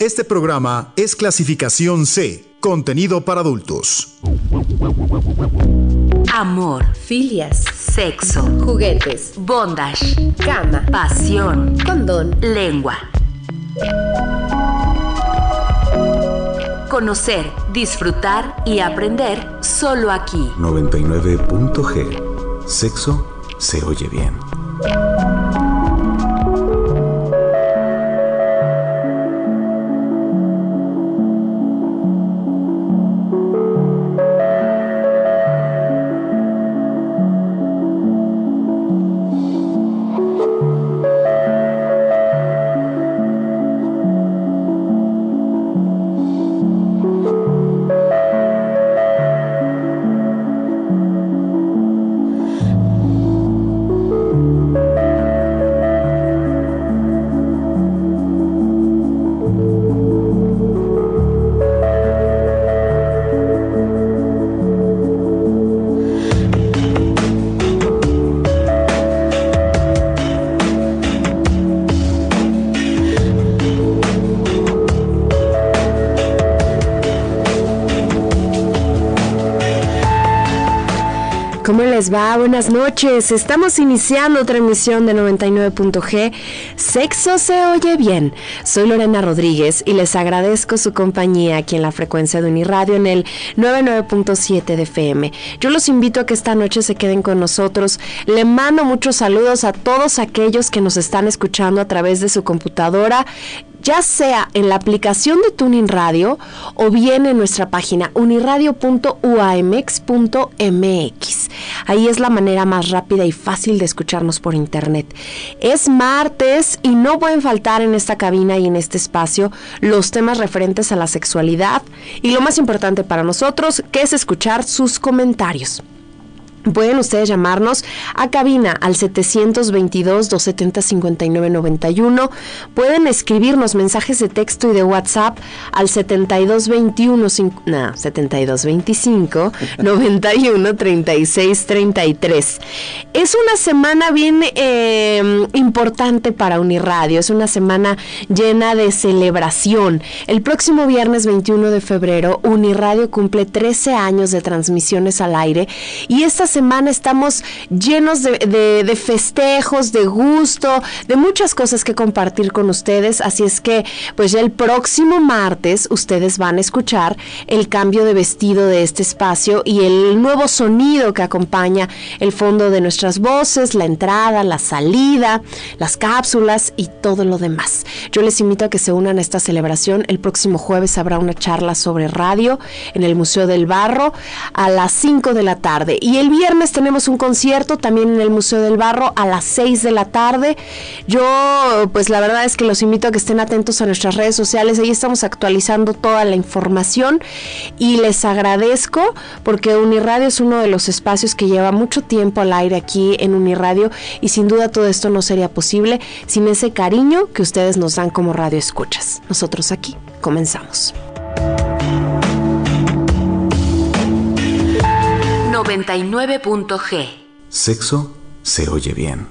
Este programa es clasificación C, contenido para adultos. Amor, filias, sexo, juguetes, bondage, cama, pasión, condón, lengua. Conocer, disfrutar y aprender solo aquí. 99.g. Sexo se oye bien. Va? Buenas noches. Estamos iniciando otra emisión de 99.g. Sexo se oye bien. Soy Lorena Rodríguez y les agradezco su compañía aquí en la frecuencia de Uniradio en el 99.7 de FM. Yo los invito a que esta noche se queden con nosotros. Le mando muchos saludos a todos aquellos que nos están escuchando a través de su computadora ya sea en la aplicación de Tuning Radio o bien en nuestra página uniradio.uamx.mx. Ahí es la manera más rápida y fácil de escucharnos por internet. Es martes y no pueden faltar en esta cabina y en este espacio los temas referentes a la sexualidad y lo más importante para nosotros, que es escuchar sus comentarios. Pueden ustedes llamarnos a cabina al 722-270-5991. Pueden escribirnos mensajes de texto y de WhatsApp al 7221 no, 7225 91 36 33. Es una semana bien eh, importante para Uniradio. Es una semana llena de celebración. El próximo viernes 21 de febrero, Uniradio cumple 13 años de transmisiones al aire y esta semana estamos llenos de, festejos, de gusto, de muchas cosas que compartir con ustedes. Así es que, pues ya el próximo martes ustedes van a escuchar el cambio de vestido de este espacio y el nuevo sonido que acompaña el fondo de nuestras voces, la entrada, la salida, las cápsulas y todo lo demás. Yo les invito a que se unan a esta celebración. El próximo jueves habrá una charla sobre radio en el Museo del Barro a las 5 de la tarde. Y el viernes tenemos un concierto también en el Museo del Barro a las 6 de la tarde. Yo, pues la verdad es que los invito a que estén atentos a nuestras redes sociales. Ahí estamos actualizando toda la información y les agradezco porque Uniradio es uno de los espacios que lleva mucho tiempo al aire aquí en Uniradio y sin duda todo esto no sería posible sin ese cariño que ustedes nos dan como radio escuchas. Nosotros aquí comenzamos. 99.g. Sexo se oye bien.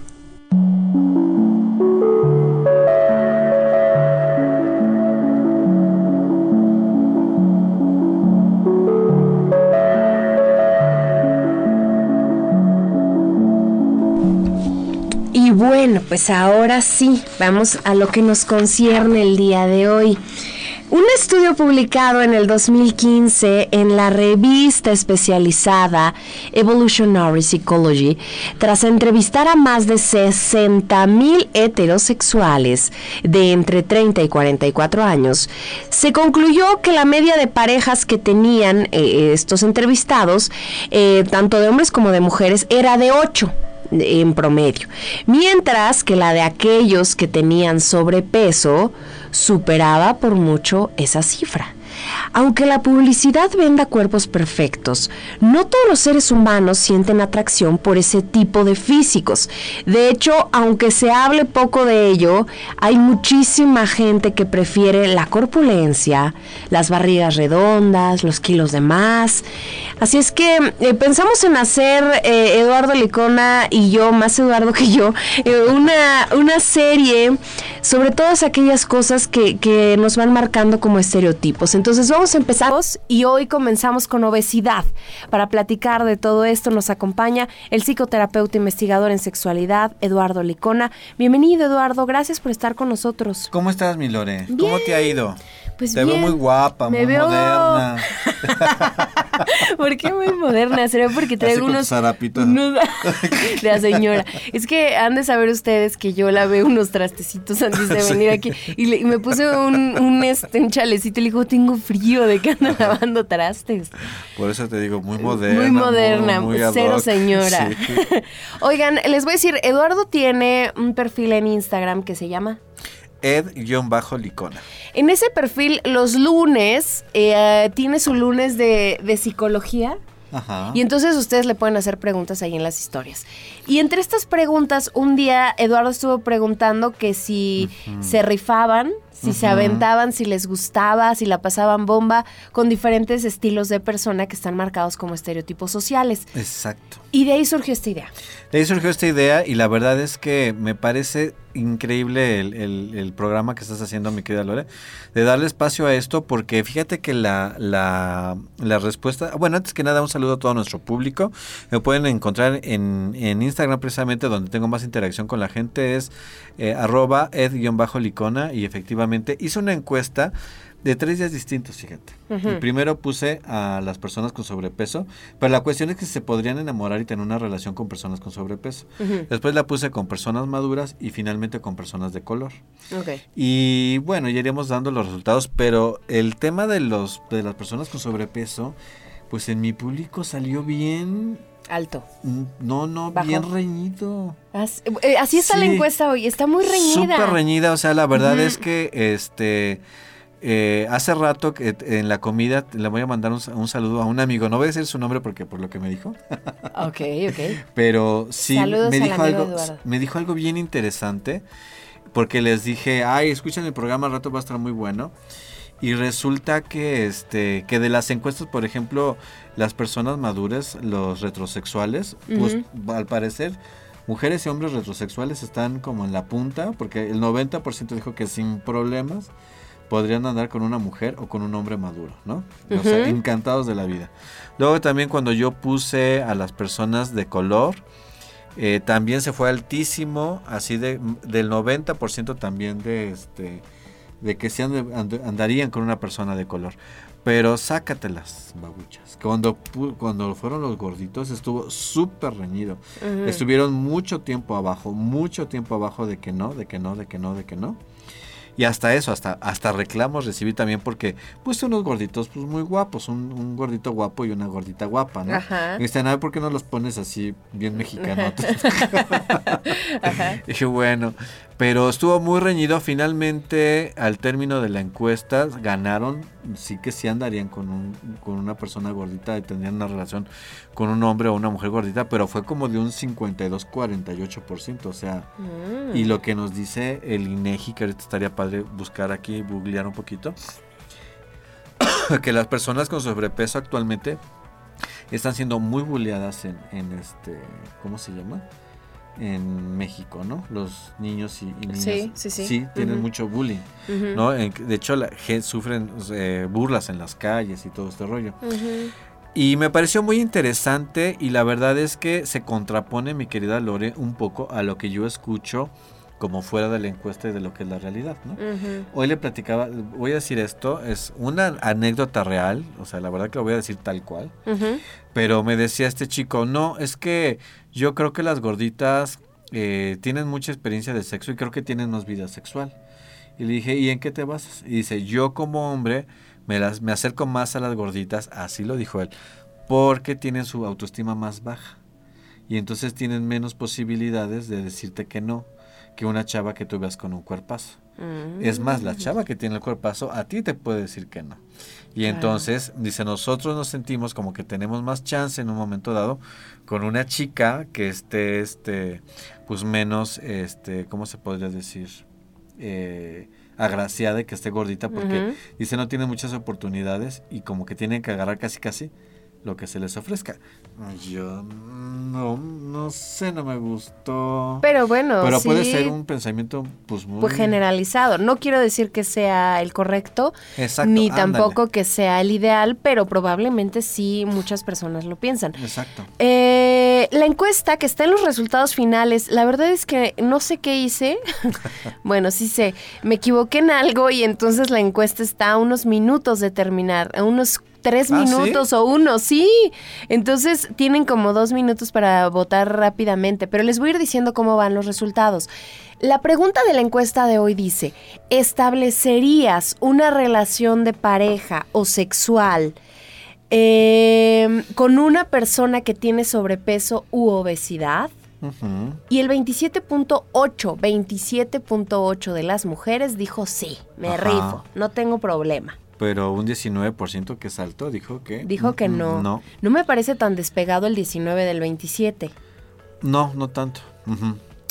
Y bueno, pues ahora sí, vamos a lo que nos concierne el día de hoy. Un estudio publicado en el 2015 en la revista especializada Evolutionary Psychology, tras entrevistar a más de 60.000 heterosexuales de entre 30 y 44 años, se concluyó que la media de parejas que tenían eh, estos entrevistados, eh, tanto de hombres como de mujeres, era de 8 en promedio, mientras que la de aquellos que tenían sobrepeso superaba por mucho esa cifra. Aunque la publicidad venda cuerpos perfectos, no todos los seres humanos sienten atracción por ese tipo de físicos. De hecho, aunque se hable poco de ello, hay muchísima gente que prefiere la corpulencia, las barrigas redondas, los kilos de más, Así es que eh, pensamos en hacer, eh, Eduardo Licona y yo, más Eduardo que yo, eh, una, una serie sobre todas aquellas cosas que, que nos van marcando como estereotipos. Entonces vamos a empezar y hoy comenzamos con obesidad. Para platicar de todo esto nos acompaña el psicoterapeuta investigador en sexualidad, Eduardo Licona. Bienvenido, Eduardo. Gracias por estar con nosotros. ¿Cómo estás, mi Lore? ¿Cómo te ha ido? Pues Te veo muy guapa, Me muy veo- moderna. ¿Por qué muy moderna? ¿Será porque traigo unos... unos- de la señora. Es que han de saber ustedes que yo lavé unos trastecitos antes de venir aquí. Y, le- y me puse un, un, este, un chalecito y le digo, tengo frío de que ando lavando trastes. Por eso te digo, muy moderna. Muy moderna, muy ad cero señora. Sí. Oigan, les voy a decir, Eduardo tiene un perfil en Instagram que se llama... Ed-Licona. En ese perfil, los lunes, eh, tiene su lunes de, de psicología. Ajá. Y entonces ustedes le pueden hacer preguntas ahí en las historias. Y entre estas preguntas, un día Eduardo estuvo preguntando que si se rifaban, si se aventaban, si les gustaba, si la pasaban bomba, con diferentes estilos de persona que están marcados como estereotipos sociales. Exacto. Y de ahí surgió esta idea. De ahí surgió esta idea y la verdad es que me parece increíble el, el- el programa que estás haciendo, mi querida Lore, de darle espacio a esto porque fíjate que la, la, la respuesta, bueno, antes que nada un saludo a todo nuestro público, me pueden encontrar en, en Instagram precisamente donde tengo más interacción con la gente, es eh, arroba ed-licona y efectivamente hice una encuesta de tres días distintos, fíjate. El primero puse a las personas con sobrepeso, pero la cuestión es que se podrían enamorar y tener una relación con personas con sobrepeso. Después la puse con personas maduras y finalmente con personas de color. Ok. Y bueno, ya iremos dando los resultados, pero el tema de los de las personas con sobrepeso, pues en mi público salió bien, Alto. mm, no, no, Bajo. bien reñido. Eh, Así está la encuesta hoy. Está muy reñida. Súper reñida, o sea, la verdad es que este eh, hace rato que en la comida le voy a mandar un, un saludo a un amigo, no voy a decir su nombre porque por lo que me dijo, Ok, ok. pero sí Saludos me dijo algo Eduardo. me dijo algo bien interesante porque les dije, "Ay, escuchen el programa, al rato va a estar muy bueno." Y resulta que este que de las encuestas, por ejemplo, las personas maduras, los retrosexuales, pues al parecer mujeres y hombres retrosexuales están como en la punta, porque el 90% dijo que sin problemas podrían andar con una mujer o con un hombre maduro, ¿no? O sea, encantados de la vida. Luego también cuando yo puse a las personas de color, eh, también se fue altísimo, así de del 90% también de este de que se and- and- andarían con una persona de color. Pero sácatelas, babuchas. Cuando, cuando fueron los gorditos estuvo súper reñido. Estuvieron mucho tiempo abajo, mucho tiempo abajo de que no, de que no, de que no, de que no. Y hasta eso, hasta, hasta reclamos recibí también porque puse unos gorditos pues muy guapos, un, un gordito guapo y una gordita guapa, ¿no? Ajá. Y dicen, "Ay, ¿por qué no los pones así bien mexicanotes? Dije, bueno, pero estuvo muy reñido. Finalmente, al término de la encuesta, ganaron. Sí que sí andarían con, un, con una persona gordita y tendrían una relación con un hombre o una mujer gordita, pero fue como de un 52-48%. O sea, Mm. y lo que nos dice el INEGI, que ahorita estaría padre buscar aquí, googlear un poquito, que las personas con sobrepeso actualmente están siendo muy bulleadas en, en este, ¿cómo se llama? En México, ¿no? Los niños y, y niñas. Sí, sí, sí. tienen mucho bullying. ¿no? De hecho, la, sufren eh, burlas en las calles y todo este rollo. Y me pareció muy interesante y la verdad es que se contrapone, mi querida Lore, un poco a lo que yo escucho como fuera de la encuesta y de lo que es la realidad, ¿no? Hoy le platicaba, voy a decir esto, es una anécdota real, o sea, la verdad que lo voy a decir tal cual, pero me decía este chico, no, es que yo creo que las gorditas eh, tienen mucha experiencia de sexo y creo que tienen más vida sexual. Y le dije, ¿y en qué te basas? Y dice, yo como hombre me, las, me acerco más a las gorditas, así lo dijo él, porque tienen su autoestima más baja. Y entonces tienen menos posibilidades de decirte que no que una chava que tú veas con un cuerpazo. Mm. Es más, la chava que tiene el cuerpazo a ti te puede decir que no. Y Claro. entonces, dice, nosotros nos sentimos como que tenemos más chance en un momento dado con una chica que esté, este, pues menos, este, ¿cómo se podría decir? Eh, agraciada y que esté gordita porque dice no tiene muchas oportunidades y como que tienen que agarrar casi casi lo que se les ofrezca. Yo no, no sé, no me gustó. Pero bueno, Pero puede ser un pensamiento pues muy pues generalizado. No quiero decir que sea el correcto, Exacto, ni ándale. tampoco que sea el ideal, pero probablemente sí muchas personas lo piensan. Exacto. Eh, la encuesta que está en los resultados finales, la verdad es que no sé qué hice. bueno, sí sé, me equivoqué en algo y entonces la encuesta está a unos minutos de terminar, a unos tres ¿Ah, sí? minutos o uno, sí. Entonces tienen como dos minutos para votar rápidamente, pero les voy a ir diciendo cómo van los resultados. La pregunta de la encuesta de hoy dice, ¿establecerías una relación de pareja o sexual eh, con una persona que tiene sobrepeso u obesidad? Y el 27.8, 27.8 de las mujeres dijo sí, me Ajá. rifo, no tengo problema. Pero un 19% que es alto dijo que... Dijo que mm, no. No, No me parece tan despegado el 19 del 27. no, no tanto.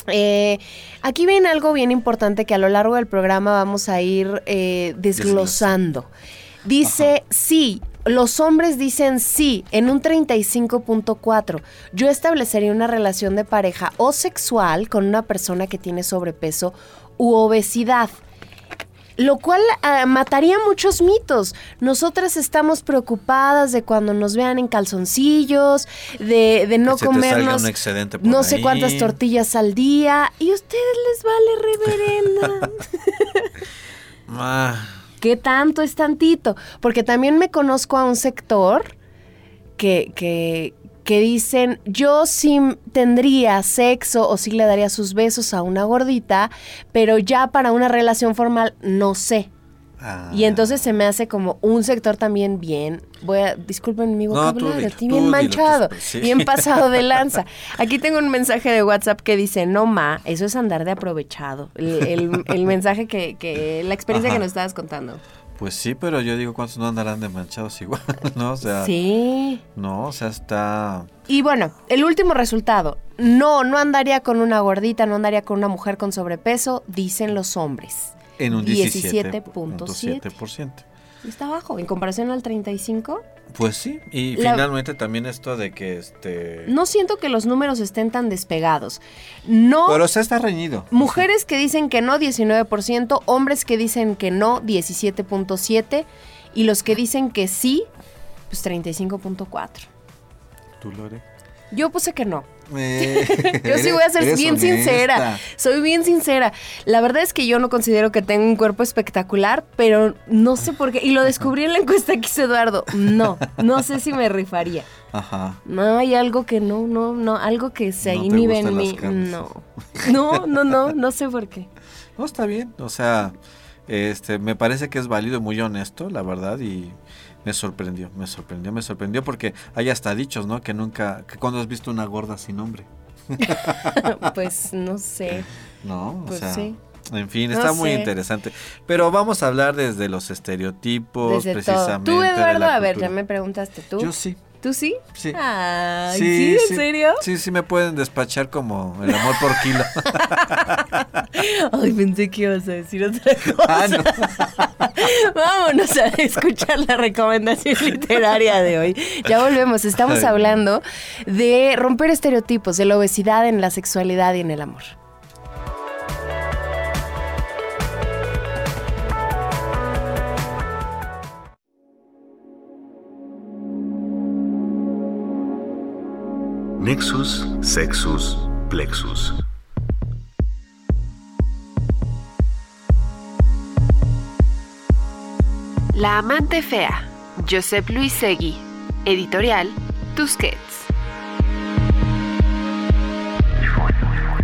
Eh, aquí viene algo bien importante que a lo largo del programa vamos a ir eh, desglosando. Dice sí, los hombres dicen sí en un 35.4. Yo establecería una relación de pareja o sexual con una persona que tiene sobrepeso u obesidad. Lo cual ah, mataría muchos mitos. Nosotras estamos preocupadas de cuando nos vean en calzoncillos, de, de no comernos no sé cuántas tortillas al día. Y a ustedes les vale reverenda. Ah, ¿Qué tanto es tantito? Porque también me conozco a un sector que, que, que dicen, yo sí tendría sexo o sí le daría sus besos a una gordita, pero ya para una relación formal no sé. ah. Y entonces se me hace como un sector también bien, voy a, disculpen mi vocabulario, estoy bien dilo, manchado, tú- sí. bien pasado de lanza. Aquí tengo un mensaje de WhatsApp que dice, no ma, eso es andar de aprovechado. El, el- el mensaje que, que, la experiencia Ajá. que nos estabas contando. Pues sí, pero yo digo, ¿cuántos no andarán de manchados igual? ¿No? O sea, Sí. no, o sea, está... Y bueno, el último resultado. No, no andaría con una gordita, no andaría con una mujer con sobrepeso, dicen los hombres. En un 17.7. 17.7%. Está bajo, en comparación al 35. Pues sí, y La- finalmente también esto de que este... No siento que los números estén tan despegados. No. Pero o sea, está reñido. Mujeres que dicen que no, 19%, hombres que dicen que no, 17.7%, y los que dicen que sí, pues 35.4%. ¿Tú, Lore? Yo puse que no. Eh, Yo sí voy a ser bien honesta. sincera. Soy bien sincera. La verdad es que yo no considero que tenga un cuerpo espectacular, pero no sé por qué. Y lo descubrí en la encuesta que hizo Eduardo. No, no sé si me rifaría. Ajá. No, hay algo que no, no, no, algo que se No inhibe en mí. No. No, no, no, no sé por qué. No, está bien. O sea, este, me parece que es válido y muy honesto, la verdad, y me sorprendió, me sorprendió, me sorprendió porque hay hasta dichos, ¿no? Que nunca, que cuando has visto una gorda sin nombre, Pues no sé. ¿no? O Pues sea, sí. En fin, No está muy sé. interesante. Pero vamos a hablar desde los estereotipos, Desde todo. precisamente. Tú, de Eduardo, la a ver, ya me preguntaste tú. Yo sí. ¿Tú sí? Sí. Ay, ¿sí? ¿En serio? Sí, sí me pueden despachar como el amor por kilo. Ay, pensé que ibas a decir otra cosa. ah, no. Vámonos a escuchar la recomendación literaria de hoy. Ya volvemos. Estamos Ay. hablando de romper estereotipos de la obesidad en la sexualidad y en el amor. Nexus, Sexus, Plexus. La amante fea. Josep Luis Segui. Editorial Tusquets.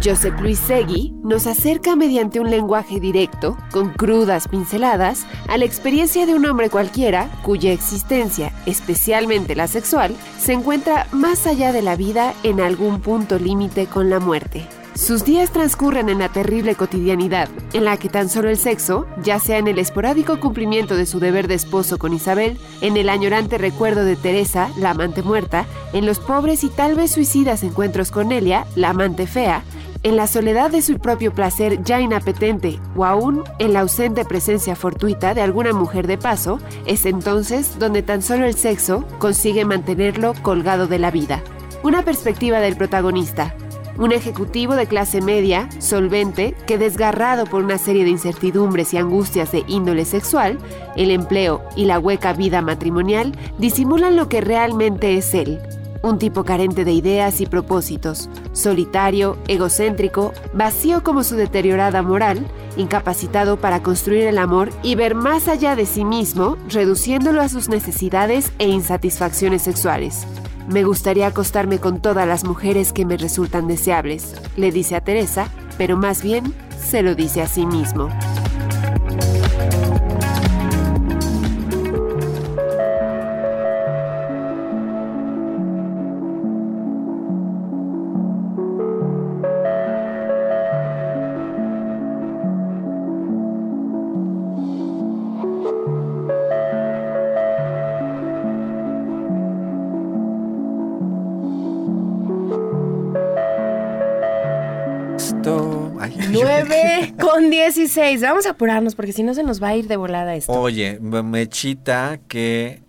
Josep Luis Segui nos acerca mediante un lenguaje directo, con crudas pinceladas, a la experiencia de un hombre cualquiera cuya existencia, especialmente la sexual, se encuentra más allá de la vida en algún punto límite con la muerte. Sus días transcurren en la terrible cotidianidad, en la que tan solo el sexo, ya sea en el esporádico cumplimiento de su deber de esposo con Isabel, en el añorante recuerdo de Teresa, la amante muerta, en los pobres y tal vez suicidas encuentros con Elia, la amante fea, en la soledad de su propio placer ya inapetente o aún en la ausente presencia fortuita de alguna mujer de paso, es entonces donde tan solo el sexo consigue mantenerlo colgado de la vida. Una perspectiva del protagonista, un ejecutivo de clase media, solvente, que desgarrado por una serie de incertidumbres y angustias de índole sexual, el empleo y la hueca vida matrimonial disimulan lo que realmente es él. Un tipo carente de ideas y propósitos, solitario, egocéntrico, vacío como su deteriorada moral, incapacitado para construir el amor y ver más allá de sí mismo, reduciéndolo a sus necesidades e insatisfacciones sexuales. Me gustaría acostarme con todas las mujeres que me resultan deseables, le dice a Teresa, pero más bien se lo dice a sí mismo. Ay, yo- 9 con 16. Vamos a apurarnos porque si no se nos va a ir de volada esto. Oye, Mechita, que,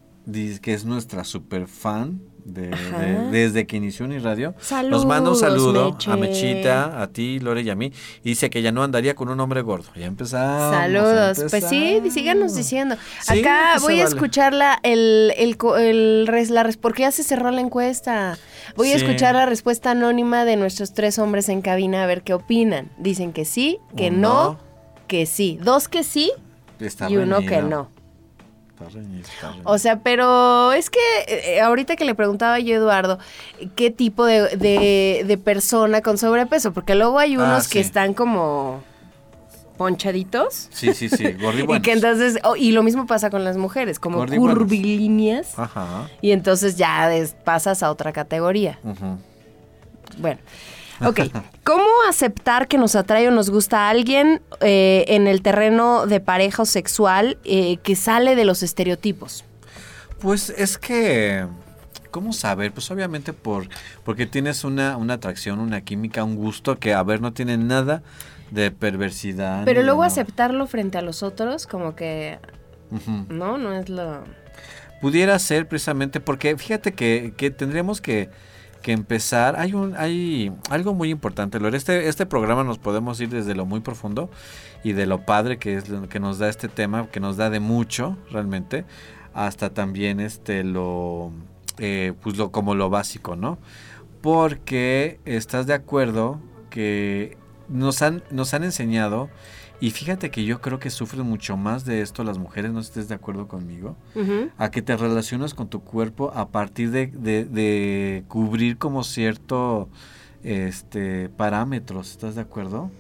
que es nuestra super fan de, de- desde que inició Uniradio. Nos Saludos, manda un saludo Meche. a Mechita, a ti, Lore y a mí. Y dice que ya no andaría con un hombre gordo. Ya empezamos. Saludos. Pues sí, síganos diciendo. Sí, Acá voy a vale. escuchar la, el, el, el res- la porque ya se cerró la encuesta. Voy a escuchar la respuesta anónima de nuestros tres hombres en cabina a ver qué opinan. Dicen que sí, que no, no. que sí. Dos que sí Está y uno que no. Está reñido, está reñido. O sea, pero es que eh, ahorita que le preguntaba yo a Eduardo, ¿qué tipo de, de- de persona con sobrepeso? Porque luego hay Ah, unos que sí. están como ponchaditos. Sí, sí, sí, Y que entonces, oh, y lo mismo pasa con las mujeres, como curvilíneas. Ajá. Y entonces ya des- pasas a otra categoría. Bueno, ok. ¿Cómo aceptar que nos atrae o nos gusta a alguien eh, en el terreno de pareja o sexual eh, que sale de los estereotipos? Pues es que, ¿cómo saber? Pues obviamente por porque tienes una, una atracción, una química, un gusto que, a ver, no tiene nada de perversidad. Pero luego no. aceptarlo frente a los otros, como que, no, no es lo... Pudiera ser precisamente porque fíjate que, que tendríamos que, que empezar. Hay un, hay algo muy importante, Lore. Este, este programa nos podemos ir desde lo muy profundo y de lo padre que es que nos da este tema, que nos da de mucho realmente, hasta también este lo eh, pues lo como lo básico, ¿no? Porque estás de acuerdo que nos han, nos han enseñado, y fíjate que yo creo que sufren mucho más de esto las mujeres, no estés de acuerdo conmigo, a que te relacionas con tu cuerpo a partir de, de- de cubrir como cierto este parámetros, ¿estás de acuerdo?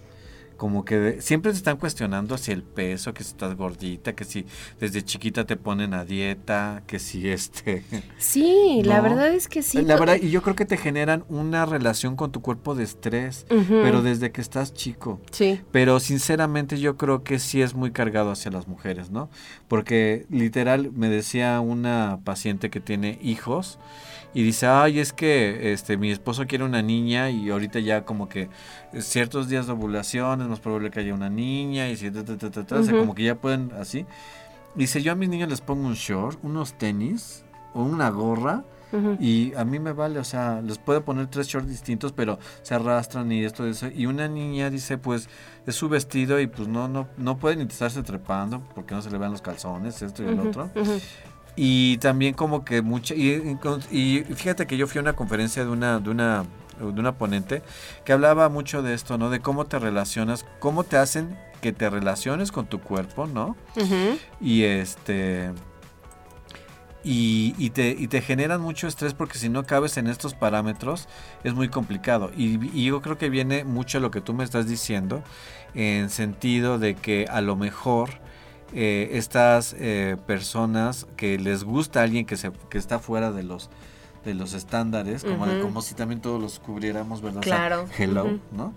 Como que de- siempre te están cuestionando si el peso, que si estás gordita, que si desde chiquita te ponen a dieta, que si este... Sí, la verdad es que sí. La verdad, y yo creo que te generan una relación con tu cuerpo de estrés, pero desde que estás chico. Sí. Pero sinceramente yo creo que sí es muy cargado hacia las mujeres, ¿no? Porque literal me decía una paciente que tiene hijos y dice, ay, es que este mi esposo quiere una niña y ahorita ya como que ciertos días de ovulación es más probable que haya una niña y si, ta, ta, ta, ta, ta, o sea, Ujú. como que ya pueden así. Dice, yo a mis niños les pongo un short, unos tenis o una gorra y a mí me vale, o sea, les puedo poner tres shorts distintos, pero se arrastran y esto, eso. Y una niña dice, pues, es su vestido y pues no, no, no pueden estarse trepando porque no se le vean los calzones, esto y el otro. Y también como que mucha, y, y fíjate que yo fui a una conferencia de una, de una, de una ponente que hablaba mucho de esto, ¿no? De cómo te relacionas, cómo te hacen que te relaciones con tu cuerpo, ¿no? Y este. Y, y te, y te generan mucho estrés porque si no cabes en estos parámetros es muy complicado. Y, y yo creo que viene mucho lo que tú me estás diciendo en sentido de que a lo mejor eh, estas eh, personas que les gusta a alguien que, se, que está fuera de los de los estándares, como, como si también todos los cubriéramos, ¿verdad? O sea, Claro. hello. ¿no?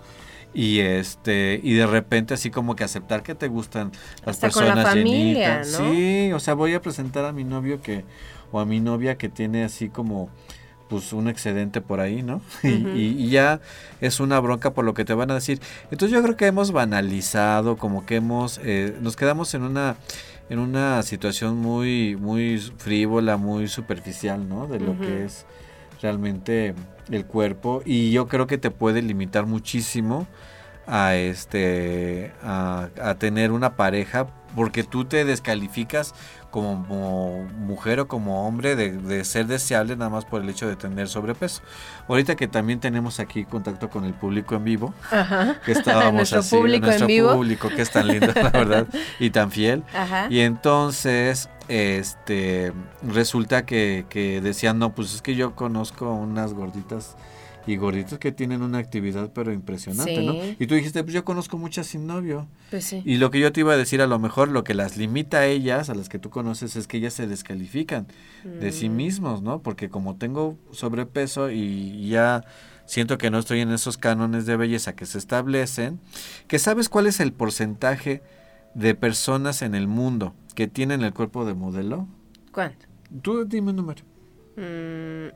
Y este, y de repente así como que aceptar que te gustan las Hasta con la personas familia, llenitas. ¿no? Sí, o sea, voy a presentar a mi novio que, o a mi novia que tiene así como, pues un excedente por ahí, ¿no? Y- y, y ya es una bronca por lo que te van a decir. Entonces yo creo que hemos banalizado, como que hemos, eh, nos quedamos en una, en una situación muy, muy frívola, muy superficial, ¿no? De lo que es realmente el cuerpo y yo creo que te puede limitar muchísimo a este a, a tener una pareja porque tú te descalificas como, como mujer o como hombre de, de ser deseable nada más por el hecho de tener sobrepeso. Ahorita que también tenemos aquí contacto con el público en vivo, Ajá. que estábamos Nuestro así, público en nuestro vivo. público que es tan lindo, la verdad, y tan fiel. Ajá. Y entonces, este, resulta que, que decían, no, pues es que yo conozco unas gorditas y gorditos que tienen una actividad pero impresionante, ¿no? Y tú dijiste, pues yo conozco muchas sin novio. Pues sí. Y lo que yo te iba a decir, a lo mejor lo que las limita a ellas, a las que tú conoces, es que ellas se descalifican de sí Mm. mismos, ¿no? Porque como tengo sobrepeso y ya siento que no estoy en esos cánones de belleza que se establecen, que sabes cuál es el porcentaje de personas en el mundo que tienen el cuerpo de modelo? ¿Cuánto? Tú dime un número. Mm,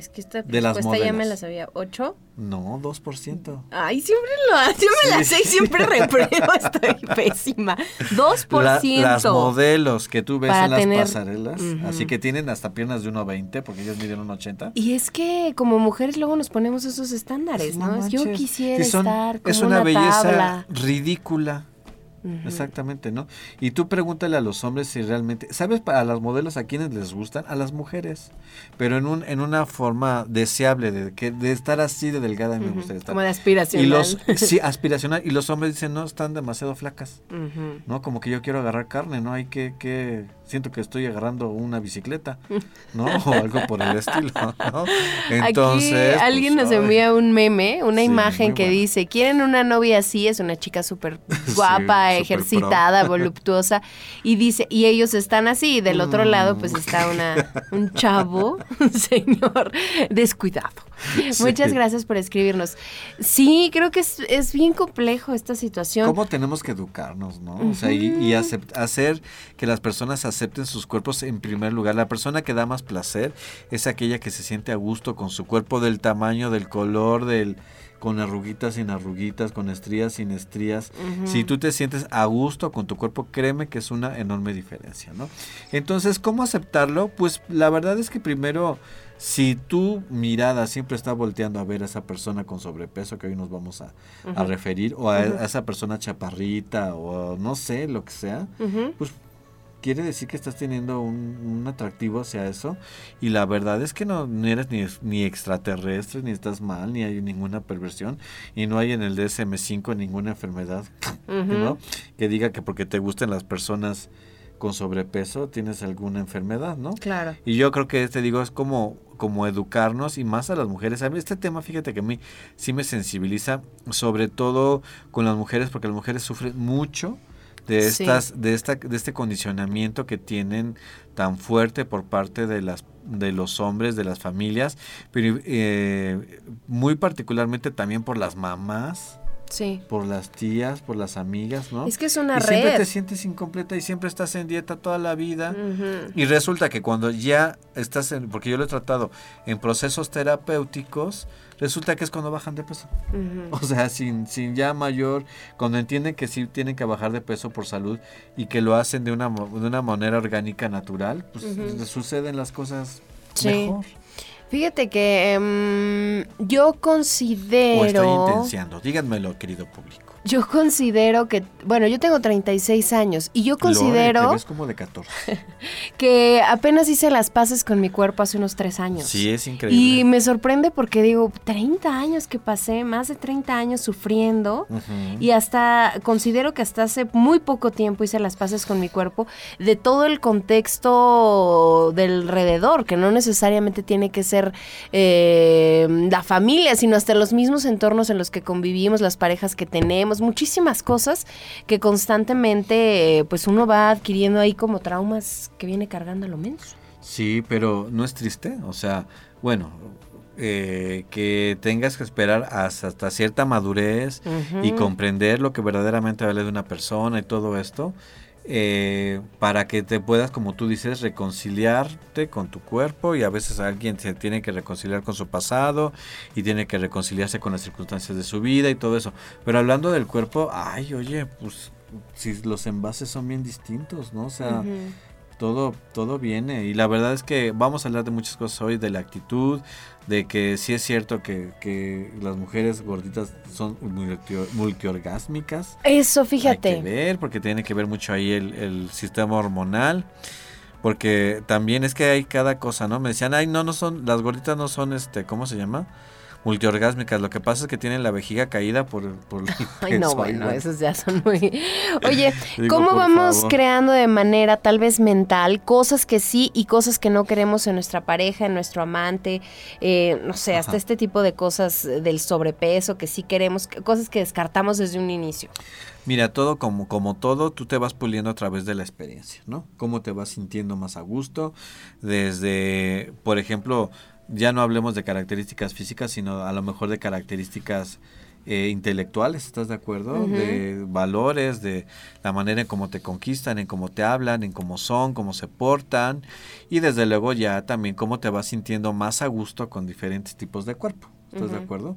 es que esta De las respuesta ya me la sabía. ¿Ocho? No, 2%. Ay, siempre lo hace. Yo me la Sí. sé y siempre repruebo. Estoy pésima. Dos por La- ciento. las modelos que tú ves en las tener- pasarelas, Ujú. así que tienen hasta piernas de 1.20 porque ellas miden 1.80. Y es que como mujeres luego nos ponemos esos estándares, ¿no? No Yo quisiera Sí, son- estar como es una, belleza tabla. ridícula. Exactamente, ¿no? Y tú pregúntale a los hombres si realmente, ¿sabes para las modelos a quienes les gustan? A las mujeres, pero en un en una forma deseable de que de estar así de delgada me gustaría estar. Como de aspiración. y los sí, aspiracional y los hombres dicen, "No, están demasiado flacas." ¿no? Como que yo quiero agarrar carne, ¿no? Hay que, que, siento que estoy agarrando una bicicleta, ¿no? O algo por el estilo, ¿no? Entonces, Aquí alguien pues, nos ay, envía un meme, una Sí, imagen que bueno. dice, ¿quieren una novia así? Es una chica súper guapa, ejercitada, voluptuosa. Y dice, y ellos están así, y del otro lado pues está una, un chavo, un señor descuidado. Sí. Muchas gracias por escribirnos. Sí, creo que es, es bien complejo esta situación. ¿Cómo tenemos que educarnos, no? O sea, y, hacer que las personas acepten sus cuerpos en primer lugar. La persona que da más placer es aquella que se siente a gusto con su cuerpo del tamaño, del color, del con arruguitas sin arruguitas, con estrías sin estrías. Si tú te sientes a gusto con tu cuerpo, créeme que es una enorme diferencia, ¿no? Entonces, ¿cómo aceptarlo? Pues la verdad es que primero, si tu mirada siempre está volteando a ver a esa persona con sobrepeso, que hoy nos vamos a, a referir, o a, a esa persona chaparrita, o no sé, lo que sea, pues quiere decir que estás teniendo un, un atractivo hacia eso y la verdad es que no, no eres ni, ni extraterrestre, ni estás mal, ni hay ninguna perversión y no hay en el DSM5 ninguna enfermedad ¿no? que diga que porque te gusten las personas con sobrepeso tienes alguna enfermedad, ¿no? Claro. Y yo creo que te digo es como como educarnos y más a las mujeres. A mí este tema, fíjate que a mí sí me sensibiliza, sobre todo con las mujeres, porque las mujeres sufren mucho de Sí. estas de esta de este condicionamiento que tienen tan fuerte por parte de las de los hombres de las familias pero eh, muy particularmente también por las mamás Sí. por las tías por las amigas no Es que es una y siempre te sientes incompleta y siempre estás en dieta toda la vida y resulta que cuando ya estás en, porque yo lo he tratado en procesos terapéuticos, resulta que es cuando bajan de peso. O sea, sin, sin ya mayor, cuando entienden que sí tienen que bajar de peso por salud y que lo hacen de una, de una manera orgánica, natural, pues suceden las cosas Sí. mejor. Fíjate que em, yo O estoy considero... intenciando. Díganmelo, querido público. Yo considero que, bueno, yo tengo 36 años y yo Lore, considero te ves como de 14. que apenas hice las paces con mi cuerpo hace unos tres años. Sí, es increíble. Y me sorprende porque digo, 30 años que pasé, más de 30 años sufriendo. Y hasta considero que hasta hace muy poco tiempo hice las paces con mi cuerpo de todo el contexto del alrededor, que no necesariamente tiene que ser eh, la familia, sino hasta los mismos entornos en los que convivimos, las parejas que tenemos, muchísimas cosas que constantemente eh, pues uno va adquiriendo ahí como traumas que viene cargando a lo menos. Sí, pero no es triste. O sea, bueno, eh, que tengas que esperar hasta, hasta cierta madurez y comprender lo que verdaderamente vale de una persona y todo esto. Eh, para que te puedas, como tú dices, reconciliarte con tu cuerpo y a veces alguien se tiene que reconciliar con su pasado y tiene que reconciliarse con las circunstancias de su vida y todo eso. Pero hablando del cuerpo, ay, oye, pues si los envases son bien distintos, ¿no? O sea, todo, todo viene. Y la verdad es que vamos a hablar de muchas cosas hoy, de la actitud, de que sí es cierto que, que las mujeres gorditas son multi, multiorgásmicas. Eso, fíjate. Hay que ver, porque tiene que ver mucho ahí el, el sistema hormonal. Porque también es que hay cada cosa, ¿no? Me decían, ay, no, no son, las gorditas no son, este, ¿cómo se llama? Multiorgásmicas. Lo que pasa es que tienen la vejiga caída por, por Ay, no, bueno, esos ya son muy... Oye, ¿cómo vamos creando de manera tal vez mental cosas que sí y cosas que no queremos en nuestra pareja, en nuestro amante? Eh, no sé, hasta este tipo de cosas del sobrepeso que sí queremos, cosas que descartamos desde un inicio. Mira, todo como, como todo, tú te vas puliendo a través de la experiencia, ¿no? Cómo te vas sintiendo más a gusto, desde, por ejemplo, ya no hablemos de características físicas, sino a lo mejor de características eh, intelectuales, ¿estás de acuerdo? De valores, de la manera en cómo te conquistan, en cómo te hablan, en cómo son, cómo se portan y desde luego ya también cómo te vas sintiendo más a gusto con diferentes tipos de cuerpo, ¿estás de acuerdo?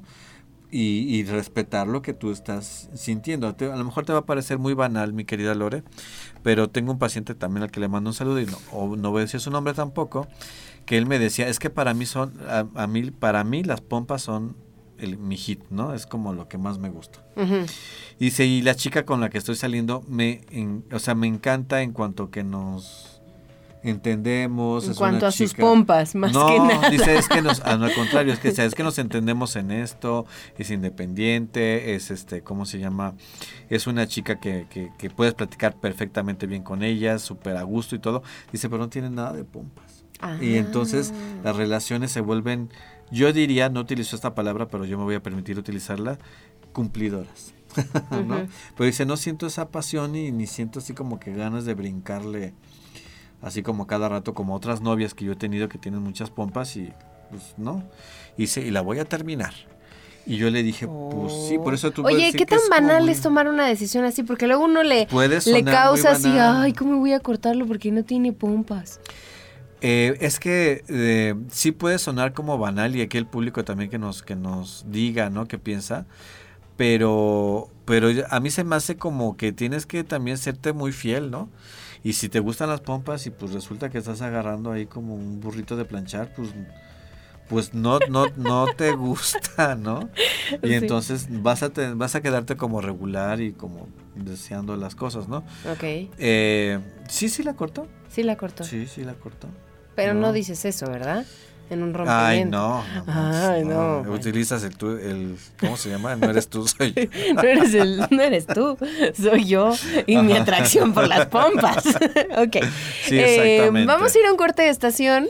Y, respetar lo que tú estás sintiendo. a lo mejor te va a parecer muy banal, mi querida Lore, pero tengo un paciente también al que le mando un saludo y no, no voy a decir su nombre tampoco, que él me decía, es que para mí son, a, mí, para mí las pompas son el, mi hit, ¿no? Es como lo que más me gusta. Dice, y la chica con la que estoy saliendo, me, o sea, me encanta en cuanto que nos entendemos. En cuanto a sus pompas, más que nada. Dice, es que nos, al contrario, es que, es que nos entendemos en esto, es independiente, es este, ¿cómo se llama? Es una chica que, que, que puedes platicar perfectamente bien con ella, súper a gusto y todo. Dice, pero no tiene nada de pompas. Y entonces las relaciones se vuelven, yo diría, no utilizo esta palabra, pero yo me voy a permitir utilizarla, cumplidoras. Pero dice, no siento esa pasión y ni siento así como que ganas de brincarle, así como cada rato, como otras novias que yo he tenido que tienen muchas pompas y pues no. Y, dice, y la voy a terminar. Y yo le dije, pues sí, por eso tú Oye, ¿qué tan banal es tomar una decisión así? Porque luego uno le, le causa así, ay, ¿cómo voy a cortarlo porque no tiene pompas? Eh, es que eh, sí puede sonar como banal y aquí el público también que nos, que nos diga, ¿no? ¿Qué piensa? Pero, pero a mí se me hace como que tienes que también serte muy fiel, ¿no? Y si te gustan las pompas y pues resulta que estás agarrando ahí como un burrito de planchar, pues pues no, no, no te gusta, ¿no? Y entonces vas a, vas a quedarte como regular y como deseando las cosas, ¿no? Ok. Eh, ¿Sí, sí la cortó? Sí la cortó. Sí, sí la cortó. Pero no. dices eso, ¿verdad? En un rompimiento. Ay, no. Ay, no. Utilizas el, el, ¿cómo se llama? No eres tú, soy yo. no, eres el, no eres tú, soy yo y mi atracción por las pompas. ok. Sí, exactamente. Eh, vamos a ir a un corte de estación.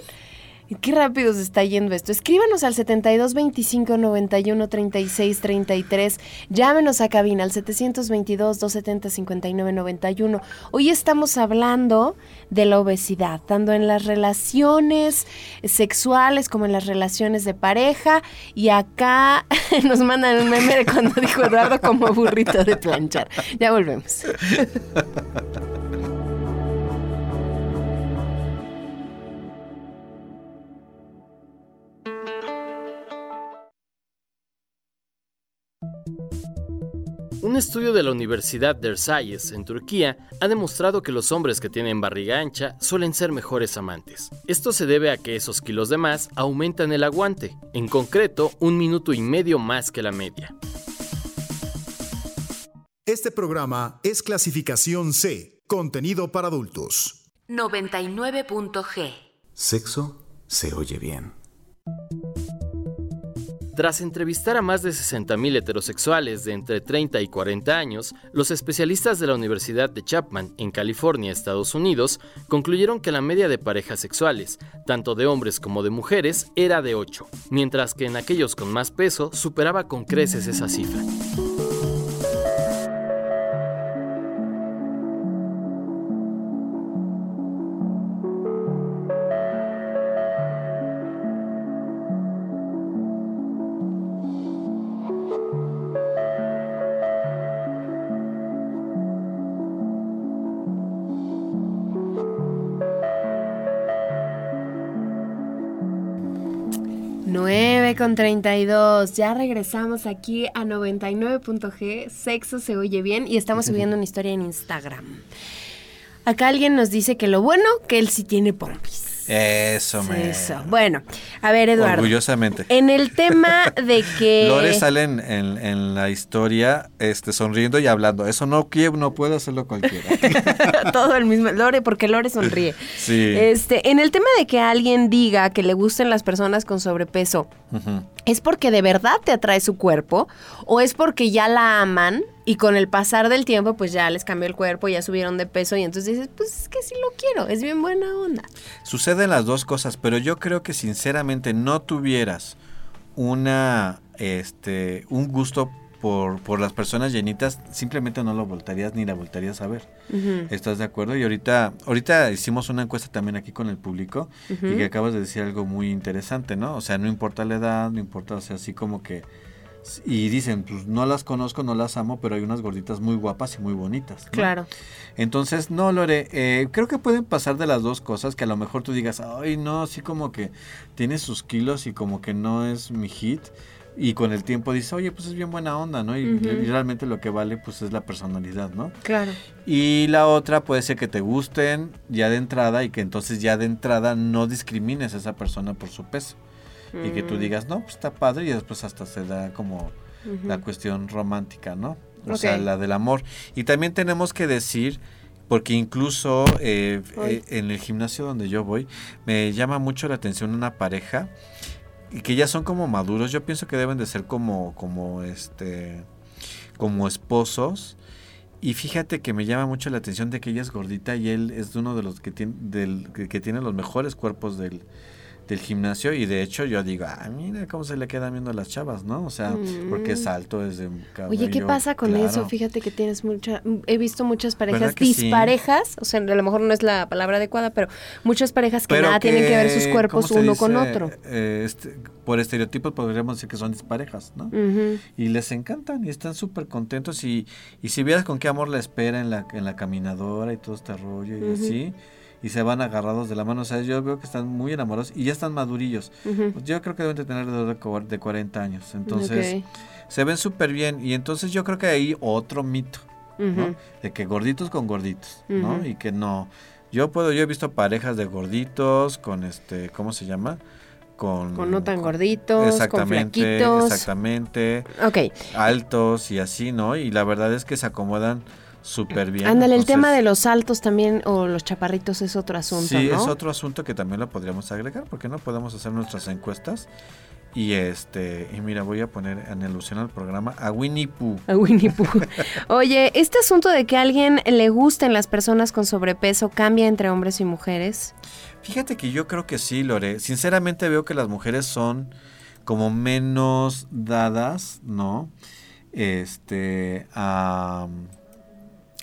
Qué rápido se está yendo esto. Escríbanos al 72 25 91 36 33. Llámenos a cabina al 722 270 59 91. Hoy estamos hablando de la obesidad, tanto en las relaciones sexuales como en las relaciones de pareja. Y acá nos mandan un meme de cuando dijo Eduardo como burrito de planchar. Ya volvemos. Un estudio de la Universidad de Versalles, en Turquía, ha demostrado que los hombres que tienen barriga ancha suelen ser mejores amantes. Esto se debe a que esos kilos de más aumentan el aguante, en concreto un minuto y medio más que la media. Este programa es clasificación C, contenido para adultos. 99.g. Sexo se oye bien. Tras entrevistar a más de 60.000 heterosexuales de entre 30 y 40 años, los especialistas de la Universidad de Chapman en California, Estados Unidos, concluyeron que la media de parejas sexuales, tanto de hombres como de mujeres, era de 8, mientras que en aquellos con más peso superaba con creces esa cifra. 9 con 32. Ya regresamos aquí a 99.g. Sexo se oye bien y estamos subiendo una historia en Instagram. Acá alguien nos dice que lo bueno que él sí tiene pompis. Eso, me. Eso. Bueno, a ver, Eduardo. Orgullosamente. En el tema de que. Lore sale en, en- en la historia este, sonriendo y hablando. Eso no, no puede hacerlo cualquiera. Todo el mismo. Lore, porque Lore sonríe. Sí. Este, en el tema de que alguien diga que le gusten las personas con sobrepeso. ¿Es porque de verdad te atrae su cuerpo? ¿O es porque ya la aman y con el pasar del tiempo, pues ya les cambió el cuerpo, ya subieron de peso y entonces dices, pues es que sí lo quiero, es bien buena onda. Suceden las dos cosas, pero yo creo que sinceramente no tuvieras una, este, un gusto por, por las personas llenitas, simplemente no lo voltarías ni la voltarías a ver. ¿Estás de acuerdo? Y ahorita, ahorita hicimos una encuesta también aquí con el público y que acabas de decir algo muy interesante, ¿no? O sea, no importa la edad, no importa, o sea, así como que... Y dicen, pues no las conozco, no las amo, pero hay unas gorditas muy guapas y muy bonitas. ¿no? Claro. Entonces, no, Lore, eh, creo que pueden pasar de las dos cosas, que a lo mejor tú digas, ay, no, así como que tiene sus kilos y como que no es mi hit. Y con el tiempo dices, oye, pues es bien buena onda, ¿no? Y, realmente lo que vale, pues es la personalidad, ¿no? Claro. Y la otra puede ser que te gusten ya de entrada y que entonces ya de entrada no discrimines a esa persona por su peso. Y que tú Mm. digas, no, pues está padre y después hasta se da como la cuestión romántica, ¿no? O sea, la del amor. Y también tenemos que decir, porque incluso eh, eh, en el gimnasio donde yo voy, me llama mucho la atención una pareja y que ya son como maduros. Yo pienso que deben de ser como, como este, como esposos. Y fíjate que me llama mucho la atención de que ella es gordita y él es uno de los que tiene, del, que, que tiene los mejores cuerpos del, del gimnasio y de hecho yo digo, ah, mira cómo se le quedan viendo a las chavas, ¿no? O sea, porque es alto, es de cabello, Oye, ¿qué pasa con claro. eso? Fíjate que tienes mucha... He visto muchas ¿Verdad parejas sí? disparejas, o sea, a lo mejor no es la palabra adecuada, pero muchas parejas que Pero nada tienen que ver sus ¿cómo cuerpos uno con otro. Eh, este, por estereotipos podríamos decir que son disparejas, ¿no? Y les encantan y están súper contentos y, y si vieras con qué amor la espera en la, en la caminadora y todo este rollo y así, y se van agarrados de la mano, o sea, yo veo que están muy enamorados y ya están madurillos. Pues yo creo que deben de tener alrededor de cua- de 40 años, entonces se ven súper bien y entonces yo creo que hay otro mito, ¿no? De que gorditos con gorditos, ¿no? Y que no. Yo puedo, yo he visto parejas de gorditos con este, ¿cómo se llama? Con, Con no tan gorditos, con exactamente, flaquitos. Exactamente, Ok, altos y así, ¿no? Y la verdad es que se acomodan súper bien. ándale, el tema de los altos también o los chaparritos es otro asunto, Sí, ¿no? es otro asunto que también lo podríamos agregar, porque no podemos hacer nuestras encuestas. Y este, y mira, voy a poner en alusión al programa a Winnie Pooh. A Winnie Pooh. Oye, este asunto de que a alguien le gusten las personas con sobrepeso cambia entre hombres y mujeres. Fíjate que yo creo que sí, Lore. Sinceramente veo que las mujeres son como menos dadas, ¿no? Este, a,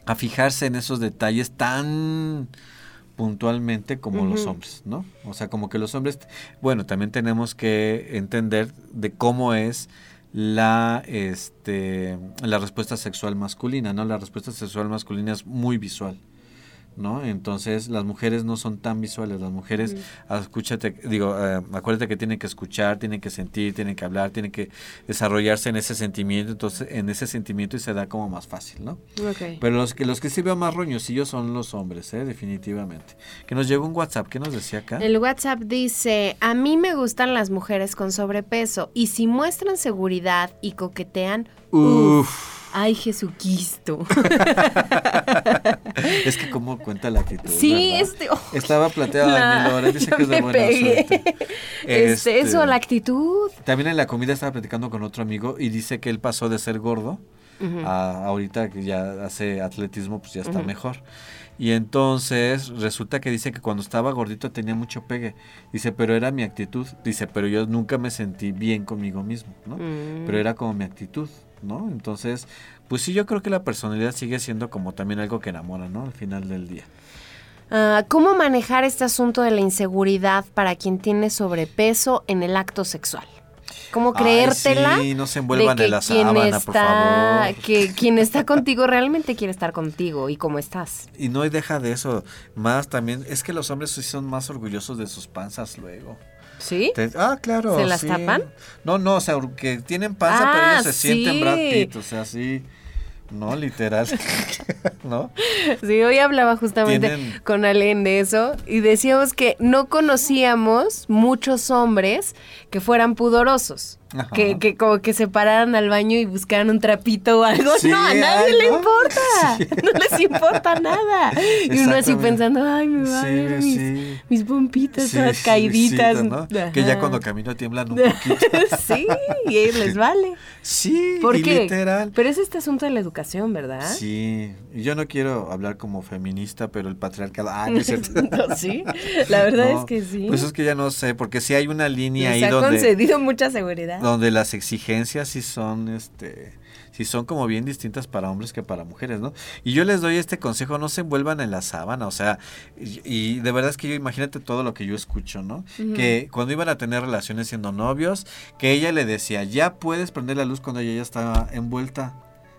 a fijarse en esos detalles tan puntualmente como los hombres, ¿no? O sea, como que los hombres, bueno, también tenemos que entender de cómo es la este la respuesta sexual masculina, ¿no? La respuesta sexual masculina es muy visual. ¿No? Entonces las mujeres no son tan visuales, las mujeres, ah, escúchate, digo, eh, acuérdate que tienen que escuchar, tienen que sentir, tienen que hablar, tienen que desarrollarse en ese sentimiento, entonces en ese sentimiento y se da como más fácil, ¿no? Pero los que los que sí veo más roñosillos son los hombres, ¿eh? definitivamente. Que nos llegó un WhatsApp, ¿qué nos decía acá? El WhatsApp dice, a mí me gustan las mujeres con sobrepeso y si muestran seguridad y coquetean, Uf. Ay Jesucristo. es que como cuenta la actitud. sí, ¿verdad? este... oh, Estaba plateada Lora, dice que es de me buena pegué. suerte. Este, eso, Este, la actitud. También en la comida estaba platicando con otro amigo y dice que él pasó de ser gordo a ahorita que ya hace atletismo, pues ya está mejor. Y entonces resulta que dice que cuando estaba gordito tenía mucho pegue. Dice, pero era mi actitud. Dice, pero yo nunca me sentí bien conmigo mismo, ¿no? Mm. Pero era como mi actitud, ¿no? Entonces, pues sí, yo creo que la personalidad sigue siendo como también algo que enamora, ¿no? Al final del día. Ah, ¿Cómo manejar este asunto de la inseguridad para quien tiene sobrepeso en el acto sexual? ¿Cómo Ay, creértela? sí, no se envuelvan de que en la sábana, está, por favor. Que quien está contigo realmente quiere estar contigo y cómo estás. Y no deja de eso. Más también, es que los hombres sí son más orgullosos de sus panzas luego. ¿Sí? Te- ah, claro. ¿Se las sí. tapan? No, no, o sea, que tienen panza, pero Ah, ellos se sienten. Brad Pitt, o sea, sí. No, literal. ¿No? Sí, hoy hablaba justamente Tienen- con Alen de eso y decíamos que no conocíamos muchos hombres que fueran pudorosos. Que, que como que se pararan al baño y buscaran un trapito o algo. Sí, no, a nadie le importa. Sí. No les importa nada. Y uno así pensando, ay, me va a ver mis, mis pompitas todas ¿no? Que ya cuando camino tiemblan un poquito. sí, y a ellos les vale. Sí, ¿Por y qué? literal. Pero es este asunto de la educación, ¿verdad? Sí, yo no quiero hablar como feminista, pero el patriarcado. Ah, no es cierto. No, sí, la verdad No, es que sí. Pues es que ya no sé, porque sí hay una línea Les ahí donde, concedido mucha seguridad. donde las exigencias sí son, este, sí son como bien distintas para hombres que para mujeres, ¿no? Y yo les doy este consejo, no se envuelvan en la sábana, o sea, y, y de verdad es que yo imagínate todo lo que yo escucho, ¿no? Que cuando iban a tener relaciones siendo novios, que ella le decía, ya puedes prender la luz cuando ella ya estaba envuelta,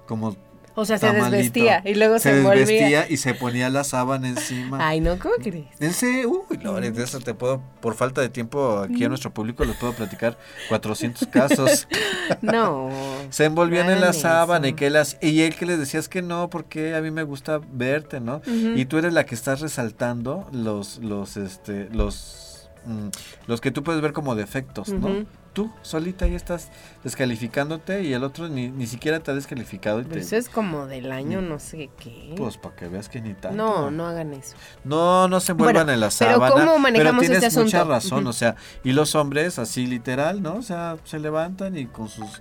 como O sea, se desvestía y luego se, se envolvía. desvestía y se ponía la sábana encima. Ay, no, ¿cómo crees? Ese, uy, Lore, de eso te puedo, por falta de tiempo aquí a nuestro público les puedo platicar 400 casos. No. Se envolvían en la sábana y que las y él que les decías que no, porque a mí me gusta verte, ¿no? Y tú eres la que estás resaltando los los este los mm, los que tú puedes ver como defectos, ¿no? Tú solita ahí estás descalificándote y el otro ni, ni siquiera te ha descalificado y Pero te eso es como del año no sé qué. pues para que veas que ni tanto. no, no hagan eso. No, no se envuelvan Bueno, en la pero sábana. ¿cómo manejamos pero tienes este mucha asunto? razón, o sea, y los hombres así literal, ¿no? O sea, se levantan y con sus,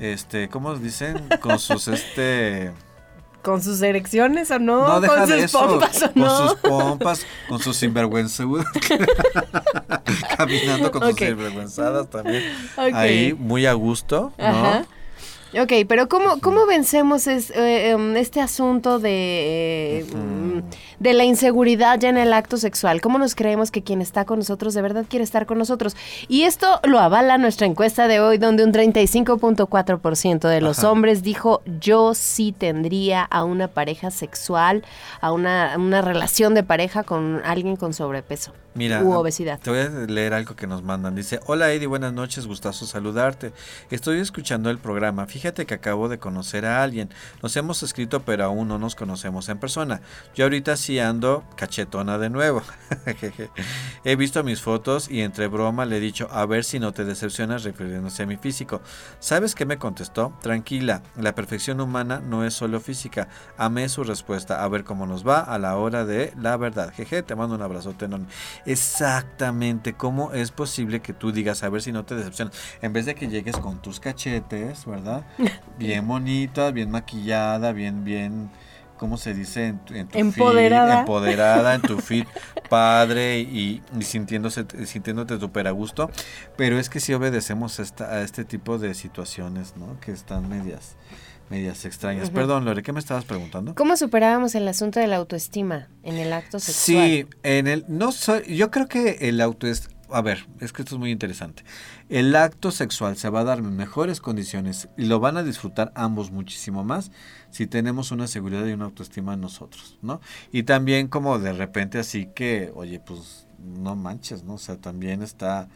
este, ¿cómo dicen? Con sus, este... ¿Con sus erecciones o no? No, deja ¿Con de sus eso. pompas o con no? sus pompas, con sus sinvergüenzudas. Caminando con sus sinvergüenzadas también. Ahí, muy a gusto, ¿no? Ajá. Ok, pero ¿cómo, cómo vencemos es- eh, em, este asunto de, eh, de la inseguridad ya en el acto sexual? ¿Cómo nos creemos que quien está con nosotros de verdad quiere estar con nosotros? Y esto lo avala nuestra encuesta de hoy, donde un 35.4% de los Ajá. hombres dijo yo sí tendría a una pareja sexual, a una, una relación de pareja con alguien con sobrepeso Mira, u obesidad. Te voy a leer algo que nos mandan. Dice, hola Eddie, buenas noches, gustazo saludarte. Estoy escuchando el programa. Fíjate que acabo de conocer a alguien. Nos hemos escrito, pero aún no nos conocemos en persona. Yo ahorita sí ando cachetona de nuevo. he visto mis fotos y entre broma le he dicho, a ver si no te decepcionas refiriéndose a mi físico. ¿Sabes qué me contestó? Tranquila, la perfección humana no es solo física. Amé su respuesta. A ver cómo nos va a la hora de la verdad. Jeje, te mando un abrazote enorme. Exactamente, ¿cómo es posible que tú digas, a ver si no te decepcionas? En vez de que llegues con tus cachetes, ¿verdad? Bien bonita, bien maquillada, bien, bien, ¿cómo se dice? En, tu- en tu feed, Empoderada. empoderada, en tu fit padre y, y sintiéndose, sintiéndote súper a gusto. Pero es que si obedecemos esta, a este tipo de situaciones, ¿no? Que están medias, medias extrañas. Perdón, Lore, ¿qué me estabas preguntando? ¿Cómo superábamos el asunto de la autoestima en el acto sexual? Sí, en el no soy, yo creo que el auto es a ver, es que esto es muy interesante. El acto sexual se va a dar en mejores condiciones y lo van a disfrutar ambos muchísimo más si tenemos una seguridad y una autoestima en nosotros, ¿no? Y también como de repente así que, oye, pues no manches, ¿no? O sea, también está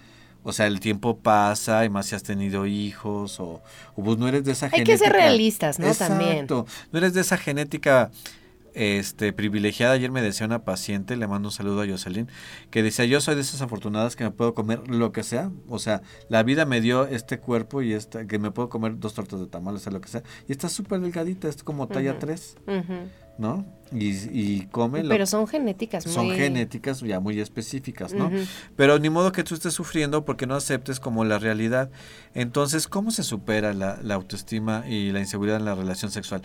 o sea, el tiempo pasa y más si has tenido hijos o, o pues no eres de esa Hay que genética. ser realistas, ¿no? También. Exacto. No eres de esa genética este privilegiada. Ayer me decía una paciente, le mando un saludo a Jocelyn, que decía, yo soy de esas afortunadas que me puedo comer lo que sea. O sea, la vida me dio este cuerpo y esta, que me puedo comer dos tortas de tamal, o sea, lo que sea. Y está súper delgadita, es como talla 3, Ujú. ¿No? Y, y come lo Pero son genéticas muy... son genéticas ya muy específicas, ¿no? Pero ni modo que tú estés sufriendo porque no aceptes como la realidad. Entonces, ¿cómo se supera la, la autoestima y la inseguridad en la relación sexual?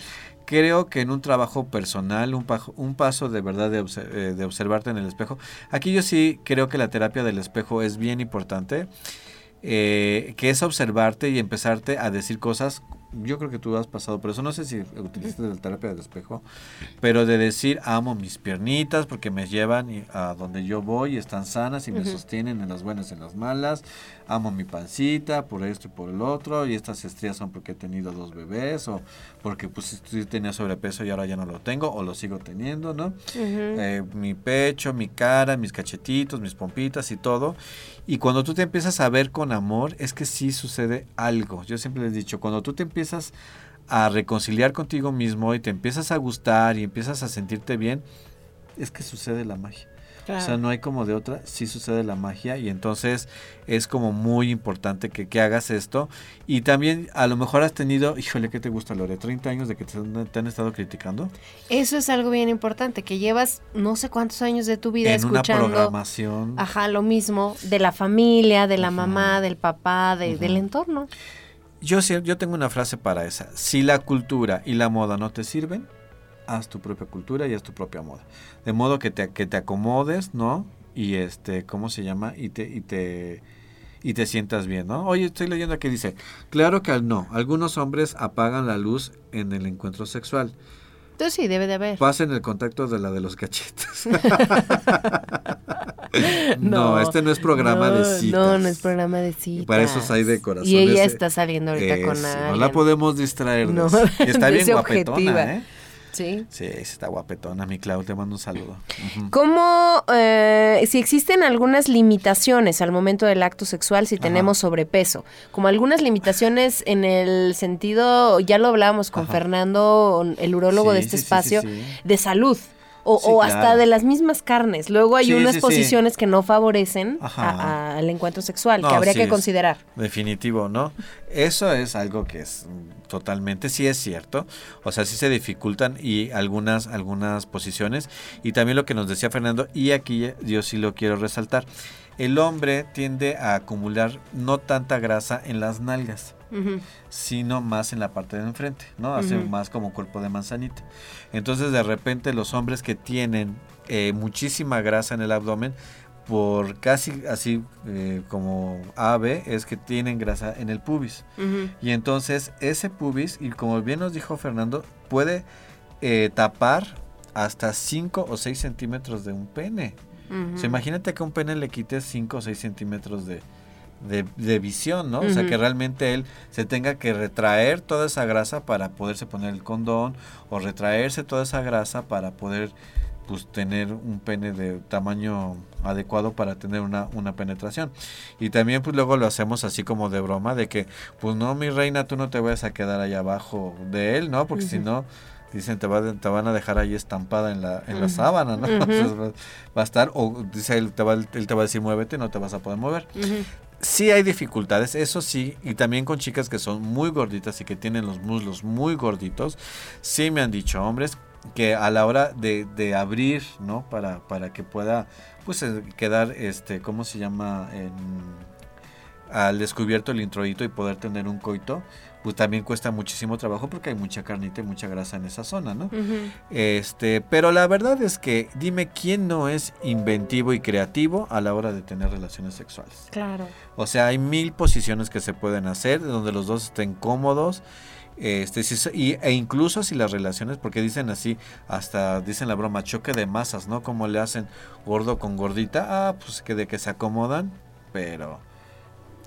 Creo que en un trabajo personal, un, pajo- un paso de verdad de, obse- eh, de observarte en el espejo. Aquí yo sí creo que la terapia del espejo es bien importante. eh, que es observarte y empezarte a decir cosas yo creo que tú has pasado por eso, no sé si utilizaste la terapia del espejo, pero de decir amo mis piernitas porque me llevan a donde yo voy y están sanas y me sostienen en las buenas y en las malas, amo mi pancita por esto y por el otro y estas estrías son porque he tenido dos bebés o porque pues tenía sobrepeso y ahora ya no lo tengo o lo sigo teniendo, ¿no? Eh, mi pecho, mi cara, mis cachetitos, mis pompitas y todo. Y cuando tú te empiezas a ver con amor, es que sí sucede algo. Yo siempre les he dicho, cuando tú te empiezas a reconciliar contigo mismo y te empiezas a gustar y empiezas a sentirte bien, es que sucede la magia. O sea, no hay como de otra, sí sucede la magia y entonces es como muy importante que, que hagas esto. Y también a lo mejor has tenido, híjole, ¿qué te gusta, Lore? ¿30 años de que te, han- te han estado criticando? Eso es algo bien importante, que llevas no sé cuántos años de tu vida en una escuchando. programación. Ajá, lo mismo de la familia, de la mamá, del papá, de- del entorno. Yo, yo tengo una frase para esa. Si la cultura y la moda no te sirven, haz tu propia cultura y haz tu propia moda. De modo que te, que te acomodes, ¿no? Y este, ¿cómo se llama? Y te, y te, y te sientas bien, ¿no? Oye, estoy leyendo aquí, dice, claro que al no, algunos hombres apagan la luz en el encuentro sexual. Entonces sí, debe de haber. Pasen el contacto de la de los cachetes. No, no, este no es programa de citas. No, no es programa de citas. Para esos hay de. Y ella eh, está saliendo ahorita con Eso, alguien. No la podemos distraer. No, eso. Está bien guapetona, objetiva. ¿eh? Sí. Sí, está guapetona, mi Clau, te mando un saludo. ¿Cómo, eh, si existen algunas limitaciones al momento del acto sexual si tenemos sobrepeso? Como algunas limitaciones en el sentido, ya lo hablábamos con Ajá. Fernando, el urólogo de este sí, espacio, sí. de salud. O, Sí, o claro. hasta de las mismas carnes. Luego hay Sí, unas sí, posiciones que no favorecen a- a- al encuentro sexual, No, que habría que considerar. Definitivo, ¿no? Eso es algo que es totalmente, sí es cierto. O sea, sí se dificultan y algunas, algunas posiciones. Y también lo que nos decía Fernando, y aquí yo sí lo quiero resaltar. El hombre tiende a acumular no tanta grasa en las nalgas. Sino más en la parte de enfrente, ¿no? Hace más como cuerpo de manzanita. Entonces, de repente, los hombres que tienen eh, muchísima grasa en el abdomen, por casi así eh, como ave, es que tienen grasa en el pubis. Y entonces, ese pubis, y como bien nos dijo Fernando, puede eh, tapar hasta 5 o 6 centímetros de un pene. O sea, imagínate que a un pene le quites 5 o 6 centímetros de, de, de visión, ¿no? O sea, que realmente él se tenga que retraer toda esa grasa para poderse poner el condón o retraerse toda esa grasa para poder pues tener un pene de tamaño adecuado para tener una, una penetración. Y también pues luego lo hacemos así como de broma, de que pues no, mi reina, tú no te vayas a quedar allá abajo de él, ¿no? Porque si no, dicen, te, va, te van a dejar ahí estampada en la, en la sábana, ¿no? Entonces, va, va a estar, o dice él te, va, él te va a decir muévete, no te vas a poder mover. Sí hay dificultades, eso sí, y también con chicas que son muy gorditas y que tienen los muslos muy gorditos, sí me han dicho hombres que a la hora de, de abrir, ¿no? Para, para que pueda, pues, eh, quedar, este, ¿cómo se llama? En, al descubierto el introito y poder tener un coito, pues también cuesta muchísimo trabajo porque hay mucha carnita y mucha grasa en esa zona, ¿no? Este, pero la verdad es que dime quién no es inventivo y creativo a la hora de tener relaciones sexuales. Claro. O sea, hay mil posiciones que se pueden hacer donde los dos estén cómodos. Este, y, e incluso si las relaciones, porque dicen así, hasta dicen la broma, choque de masas, ¿no? Como le hacen gordo con gordita, ah, pues que de que se acomodan, pero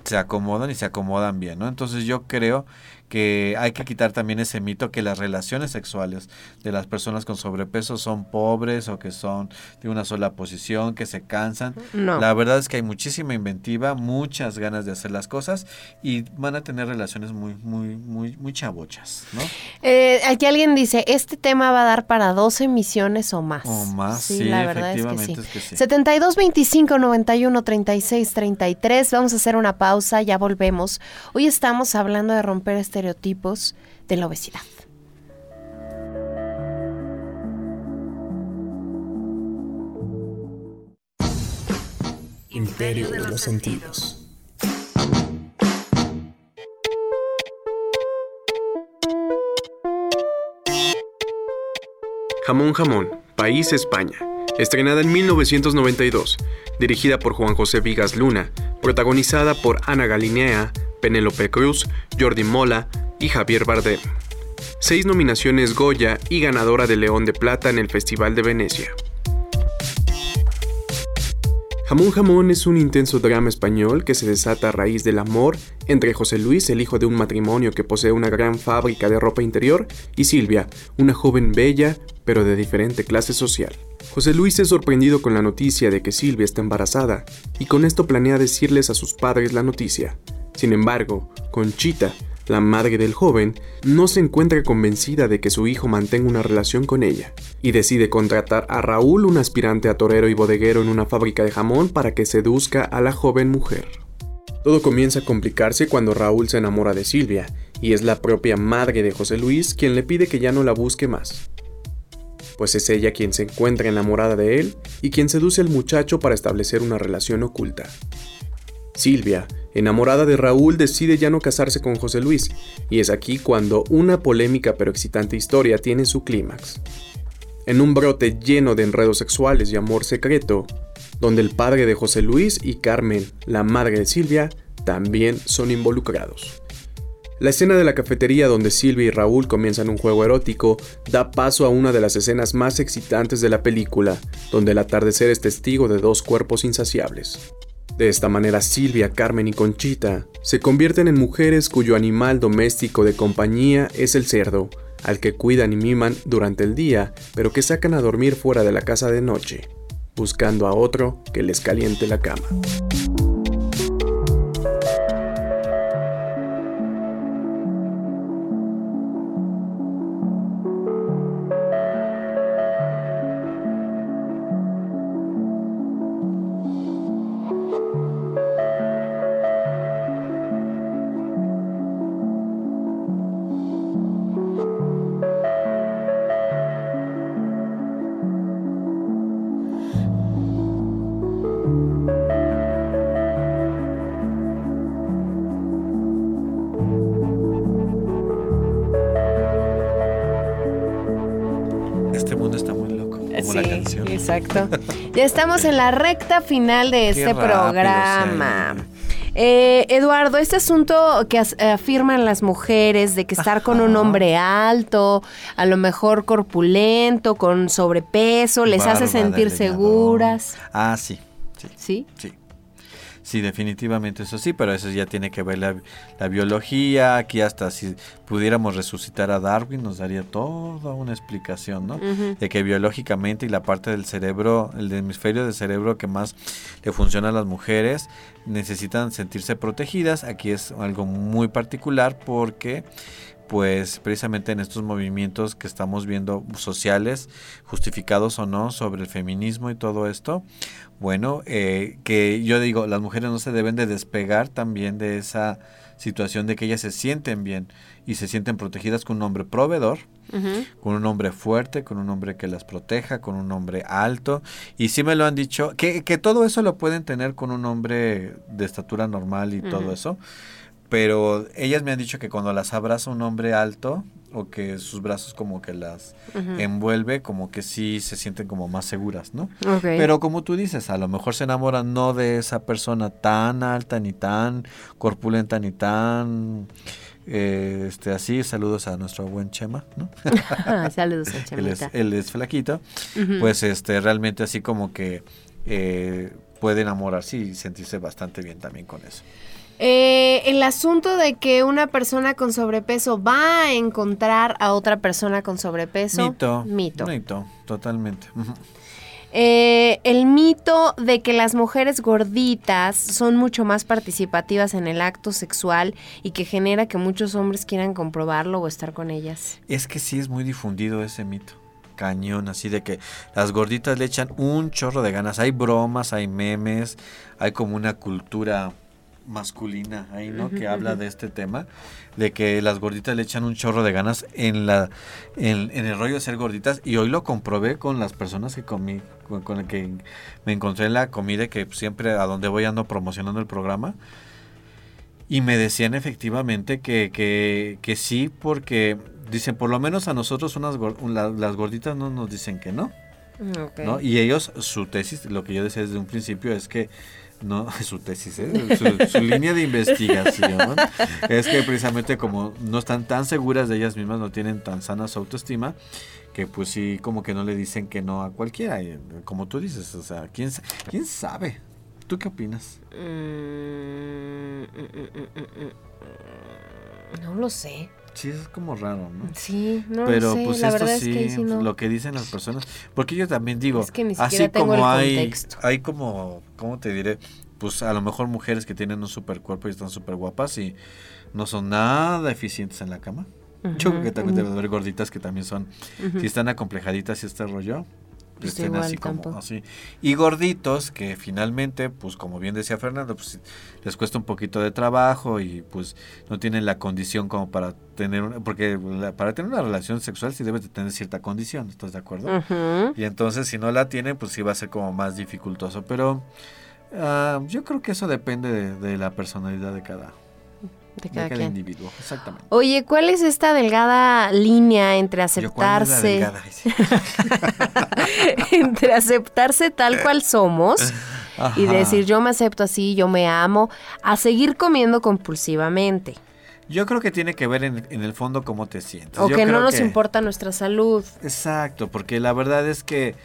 se acomodan y se acomodan bien, ¿no? Entonces yo creo que hay que quitar también ese mito que las relaciones sexuales de las personas con sobrepeso son pobres o que son de una sola posición, que se cansan. No. La verdad es que hay muchísima inventiva, muchas ganas de hacer las cosas y van a tener relaciones muy, muy, muy, muy chabochas, ¿no? Eh, aquí alguien dice, este tema va a dar para dos emisiones o más. O más, sí, la verdad es que sí. efectivamente es que sí. 72 25 91 36 33. Vamos a hacer una pausa, ya volvemos. Hoy estamos hablando de romper estereotipos de la obesidad. Imperio de los sentidos. Jamón Jamón, País España. Estrenada en 1992. Dirigida por Juan José Vigas Luna. Protagonizada por Ana Galinea, Penélope Cruz, Jordi Mola y Javier Bardem. Seis nominaciones Goya y ganadora de León de Plata en el Festival de Venecia. Jamón Jamón es un intenso drama español que se desata a raíz del amor entre José Luis, el hijo de un matrimonio que posee una gran fábrica de ropa interior, y Silvia, una joven bella pero de diferente clase social. José Luis es sorprendido con la noticia de que Silvia está embarazada y con esto planea decirles a sus padres la noticia. Sin embargo, Conchita, la madre del joven no se encuentra convencida de que su hijo mantenga una relación con ella y decide contratar a Raúl, un aspirante a torero y bodeguero en una fábrica de jamón, para que seduzca a la joven mujer. Todo comienza a complicarse cuando Raúl se enamora de Silvia, y es la propia madre de José Luis quien le pide que ya no la busque más. Pues es ella quien se encuentra enamorada de él y quien seduce al muchacho para establecer una relación oculta. Silvia, enamorada de Raúl, decide ya no casarse con José Luis, y es aquí cuando una polémica pero excitante historia tiene su clímax. En un brote lleno de enredos sexuales y amor secreto, donde el padre de José Luis y Carmen, la madre de Silvia, también son involucrados. La escena de la cafetería donde Silvia y Raúl comienzan un juego erótico da paso a una de las escenas más excitantes de la película, donde el atardecer es testigo de dos cuerpos insaciables. De esta manera Silvia, Carmen y Conchita se convierten en mujeres cuyo animal doméstico de compañía es el cerdo, al que cuidan y miman durante el día, pero que sacan a dormir fuera de la casa de noche, buscando a otro que les caliente la cama. Ya estamos en la recta final de este programa. Eh, Eduardo, este asunto que as- afirman las mujeres de que estar con un hombre alto, a lo mejor corpulento, con sobrepeso, les hace Barba sentir seguras. Ah, sí, sí, ¿Sí? sí. Sí, definitivamente eso sí, pero eso ya tiene que ver la, la biología. Aquí hasta si pudiéramos resucitar a Darwin nos daría toda una explicación, ¿no? De que biológicamente y la parte del cerebro, el hemisferio del cerebro que más le funciona a las mujeres, necesitan sentirse protegidas. Aquí es algo muy particular porque pues precisamente en estos movimientos que estamos viendo sociales, justificados o no, sobre el feminismo y todo esto, bueno, eh, que yo digo, las mujeres no se deben de despegar también de esa situación de que ellas se sienten bien y se sienten protegidas con un hombre proveedor, con un hombre fuerte, con un hombre que las proteja, con un hombre alto. Y sí me lo han dicho, que, que todo eso lo pueden tener con un hombre de estatura normal y todo eso. Pero ellas me han dicho que cuando las abraza un hombre alto o que sus brazos como que las envuelve, como que sí se sienten como más seguras, ¿no? Pero como tú dices, a lo mejor se enamoran no de esa persona tan alta, ni tan corpulenta, ni tan eh, este así. Saludos a nuestro buen Chema, ¿no? Saludos a él, es, Chamita. él es flaquito. Pues este realmente así como que eh, puede enamorarse y sentirse bastante bien también con eso. Eh, el asunto de que una persona con sobrepeso va a encontrar a otra persona con sobrepeso. Mito. Mito. Mito, totalmente. Eh, el mito de que las mujeres gorditas son mucho más participativas en el acto sexual y que genera que muchos hombres quieran comprobarlo o estar con ellas. Es que sí es muy difundido ese mito. Cañón, así de que las gorditas le echan un chorro de ganas. Hay bromas, hay memes, hay como una cultura masculina ahí, ¿no? que habla de este tema, de que las gorditas le echan un chorro de ganas en la en, en el rollo de ser gorditas y hoy lo comprobé con las personas que comí, con, con el que me encontré en la comida que siempre a donde voy ando promocionando el programa. Y me decían efectivamente que, que, que sí, porque dicen, por lo menos a nosotros unas las gorditas no nos dicen que no, ¿no? Y ellos, su tesis, lo que yo decía desde un principio es que no, su tesis, ¿eh? su, su línea de investigación es que precisamente como no están tan seguras de ellas mismas, no tienen tan sana su autoestima, que pues sí, como que no le dicen que no a cualquiera, y, como tú dices, o sea, ¿quién, quién sabe? ¿Tú qué opinas? Mm, mm, mm. No lo sé. Sí, es como raro, ¿no? Sí, no Pero sé. pues la esto verdad sí, es que sí no. lo que dicen las personas, porque yo también digo, Es que ni así como hay, hay como, ¿cómo te diré? Pues a lo mejor mujeres que tienen un super cuerpo y están súper guapas y no son nada eficientes en la cama. Yo creo que también debe haber gorditas que también son, si están acomplejaditas y este rollo, Pues estén igual así como tampoco. así. Y gorditos que finalmente, pues como bien decía Fernando, pues les cuesta un poquito de trabajo y pues no tienen la condición como para tener una, porque la- para tener una relación sexual sí debes de tener cierta condición, ¿estás de acuerdo? Y entonces si no la tienen, pues sí va a ser como más dificultoso, pero ah, yo creo que eso depende de, de la personalidad de cada, De de cada quien. individuo, exactamente. Oye, ¿cuál es esta delgada línea entre Yo, ¿cuál es la aceptarse, sí. entre aceptarse tal cual somos y decir yo me acepto así, yo me amo, a seguir comiendo compulsivamente? Yo creo que tiene que ver en, en el fondo cómo te sientes. O Yo que no nos que- importa nuestra salud. Exacto, porque la verdad es que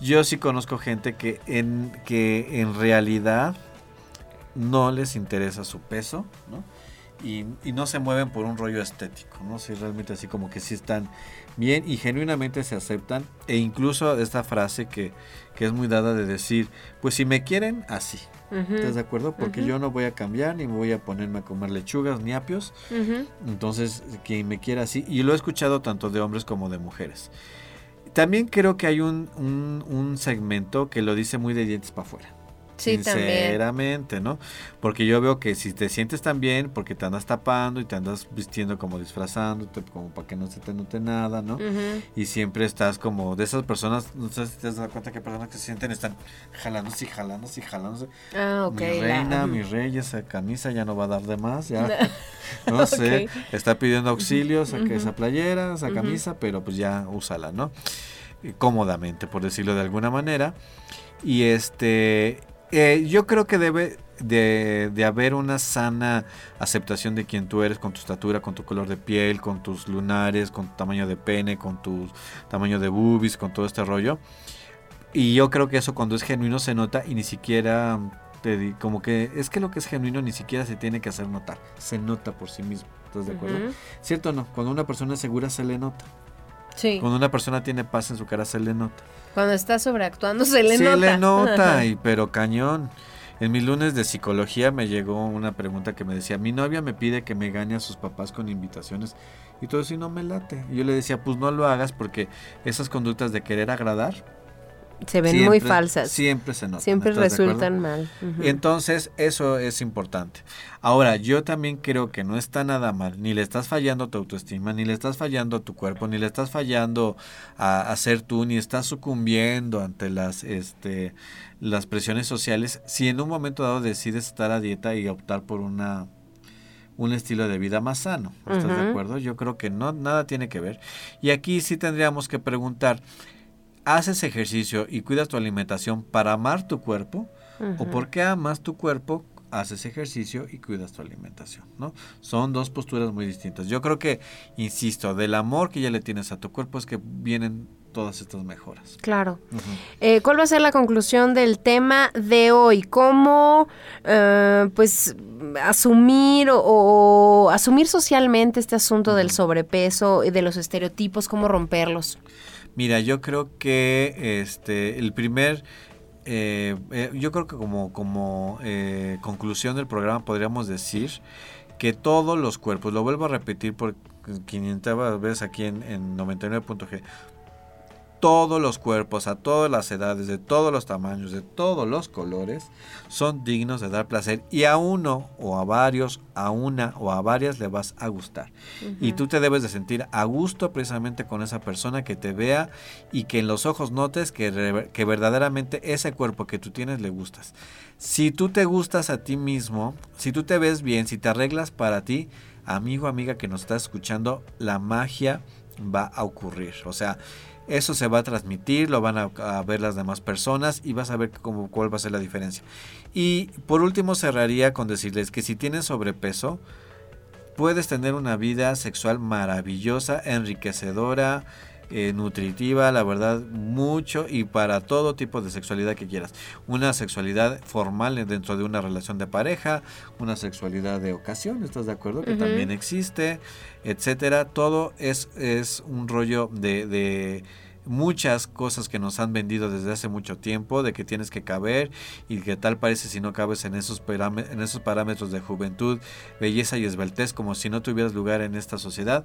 yo sí conozco gente que en, que en realidad no les interesa su peso, ¿no? Y, y no se mueven por un rollo estético, ¿no? Si realmente así como que sí están bien y genuinamente se aceptan. E incluso esta frase que, que es muy dada de decir, pues si me quieren, así. ¿Estás de acuerdo? Porque yo no voy a cambiar, ni voy a ponerme a comer lechugas, ni apios. Ujú. Entonces, quien me quiera así, y lo he escuchado tanto de hombres como de mujeres. También creo que hay un, un, un segmento que lo dice muy de dientes para afuera. Sí, también. Sinceramente, ¿no? Porque yo veo que si te sientes tan bien, porque te andas tapando y te andas vistiendo como disfrazándote, como para que no se te note nada, ¿no? Y siempre estás como de esas personas, no sé si te has dado cuenta que personas que se sienten, están jalándose y jalándose y jalándose. Ah, ok. Mi reina, mi rey, esa camisa ya no va a dar de más, ya. No sé, está pidiendo auxilio, saque esa playera, esa camisa, pero pues ya úsala, ¿no? Eh, Cómodamente, por decirlo de alguna manera. Y este, eh, yo creo que debe de, de haber una sana aceptación de quien tú eres, con tu estatura, con tu color de piel, con tus lunares, con tu tamaño de pene, con tu tamaño de boobies, con todo este rollo. Y yo creo que eso cuando es genuino se nota y ni siquiera te como que es que lo que es genuino ni siquiera se tiene que hacer notar, se nota por sí mismo. ¿Estás de acuerdo? Ujú. ¿Cierto o no? Cuando una persona es segura se le nota. Sí. Cuando una persona tiene paz en su cara se le nota. Cuando está sobreactuando se le se nota. le nota, y, pero cañón. En mis lunes de psicología me llegó una pregunta que me decía, mi novia me pide que me gane a sus papás con invitaciones y todo eso y no me late. Y yo le decía, pues no lo hagas porque esas conductas de querer agradar Se ven siempre- muy falsas. Siempre se notan. Siempre resultan mal. Ujú. Entonces, eso es importante. Ahora, yo también creo que no está nada mal, ni le estás fallando a tu autoestima, ni le estás fallando a tu cuerpo, ni le estás fallando a, a ser tú, ni estás sucumbiendo ante las, este, las presiones sociales, si en un momento dado decides estar a dieta y optar por una un estilo de vida más sano, ¿estás de acuerdo? Yo creo que no nada tiene que ver. Y aquí sí tendríamos que preguntar, ¿haces ejercicio y cuidas tu alimentación para amar tu cuerpo? ¿O por qué amas tu cuerpo, haces ejercicio y cuidas tu alimentación? ¿no? Son dos posturas muy distintas. Yo creo que, insisto, del amor que ya le tienes a tu cuerpo es que vienen todas estas mejoras. Claro. Eh, ¿Cuál va a ser la conclusión del tema de hoy? ¿Cómo, eh, pues, asumir o, o asumir socialmente este asunto del sobrepeso y de los estereotipos, cómo romperlos? Mira, yo creo que este el primer eh, eh, yo creo que como como eh, conclusión del programa podríamos decir que todos los cuerpos, lo vuelvo a repetir por 500 veces aquí en, en 99.g, todos los cuerpos, a todas las edades, de todos los tamaños, de todos los colores, son dignos de dar placer y a uno o a varios, a una o a varias le vas a gustar. Y tú te debes de sentir a gusto precisamente con esa persona que te vea y que en los ojos notes que, que verdaderamente ese cuerpo que tú tienes le gustas. Si tú te gustas a ti mismo, si tú te ves bien, si te arreglas para ti, amigo, amiga que nos estás escuchando, la magia va a ocurrir. O sea, eso se va a transmitir, lo van a, ver las demás personas y vas a ver cómo, cuál va a ser la diferencia. Y por último cerraría con decirles que si tienes sobrepeso, puedes tener una vida sexual maravillosa, enriquecedora, eh, nutritiva, la verdad, mucho y para todo tipo de sexualidad que quieras. Una sexualidad formal dentro de una relación de pareja, una sexualidad de ocasión, ¿estás de acuerdo? Que también existe, etcétera. Todo es, es un rollo de, muchas cosas que nos han vendido desde hace mucho tiempo, de que tienes que caber y que tal parece si no cabes en esos, en esos parámetros de juventud, belleza y esbeltez, como si no tuvieras lugar en esta sociedad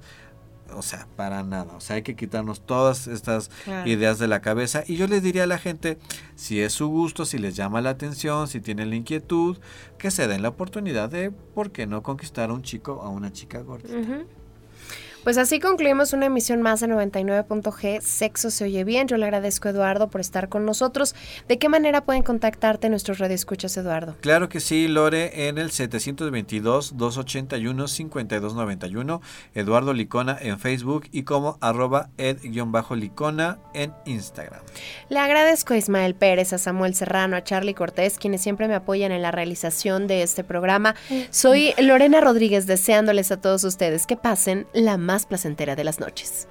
o sea, para nada. O sea, hay que quitarnos todas estas ideas de la cabeza. Y yo les diría a la gente, si es su gusto, si les llama la atención, si tienen la inquietud, que se den la oportunidad de, ¿por qué no conquistar a un chico o a una chica gorda? Pues así concluimos una emisión más de 99.g. Sexo se oye bien. Yo le agradezco a Eduardo por estar con nosotros. ¿De qué manera pueden contactarte nuestros radioescuchas, Eduardo? Claro que sí, Lore, en el 722-281-5291. Eduardo Licona en Facebook y como arroba ed-licona en Instagram. Le agradezco a Ismael Pérez, a Samuel Serrano, a Charlie Cortés, quienes siempre me apoyan en la realización de este programa. Soy Lorena Rodríguez, deseándoles a todos ustedes que pasen la más más placentera de las noches.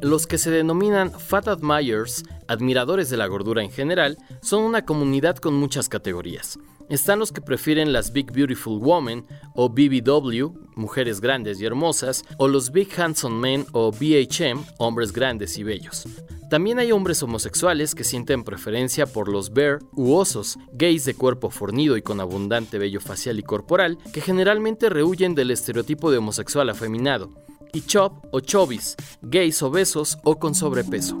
Los que se denominan Fat Admirers, admiradores de la gordura en general, son una comunidad con muchas categorías. Están los que prefieren las Big Beautiful Women o BBW, mujeres grandes y hermosas, o los Big Handsome Men o BHM, hombres grandes y bellos. También hay hombres homosexuales que sienten preferencia por los bear u osos, gays de cuerpo fornido y con abundante vello facial y corporal, que generalmente rehuyen del estereotipo de homosexual afeminado, y chop o chovis, gays obesos o con sobrepeso.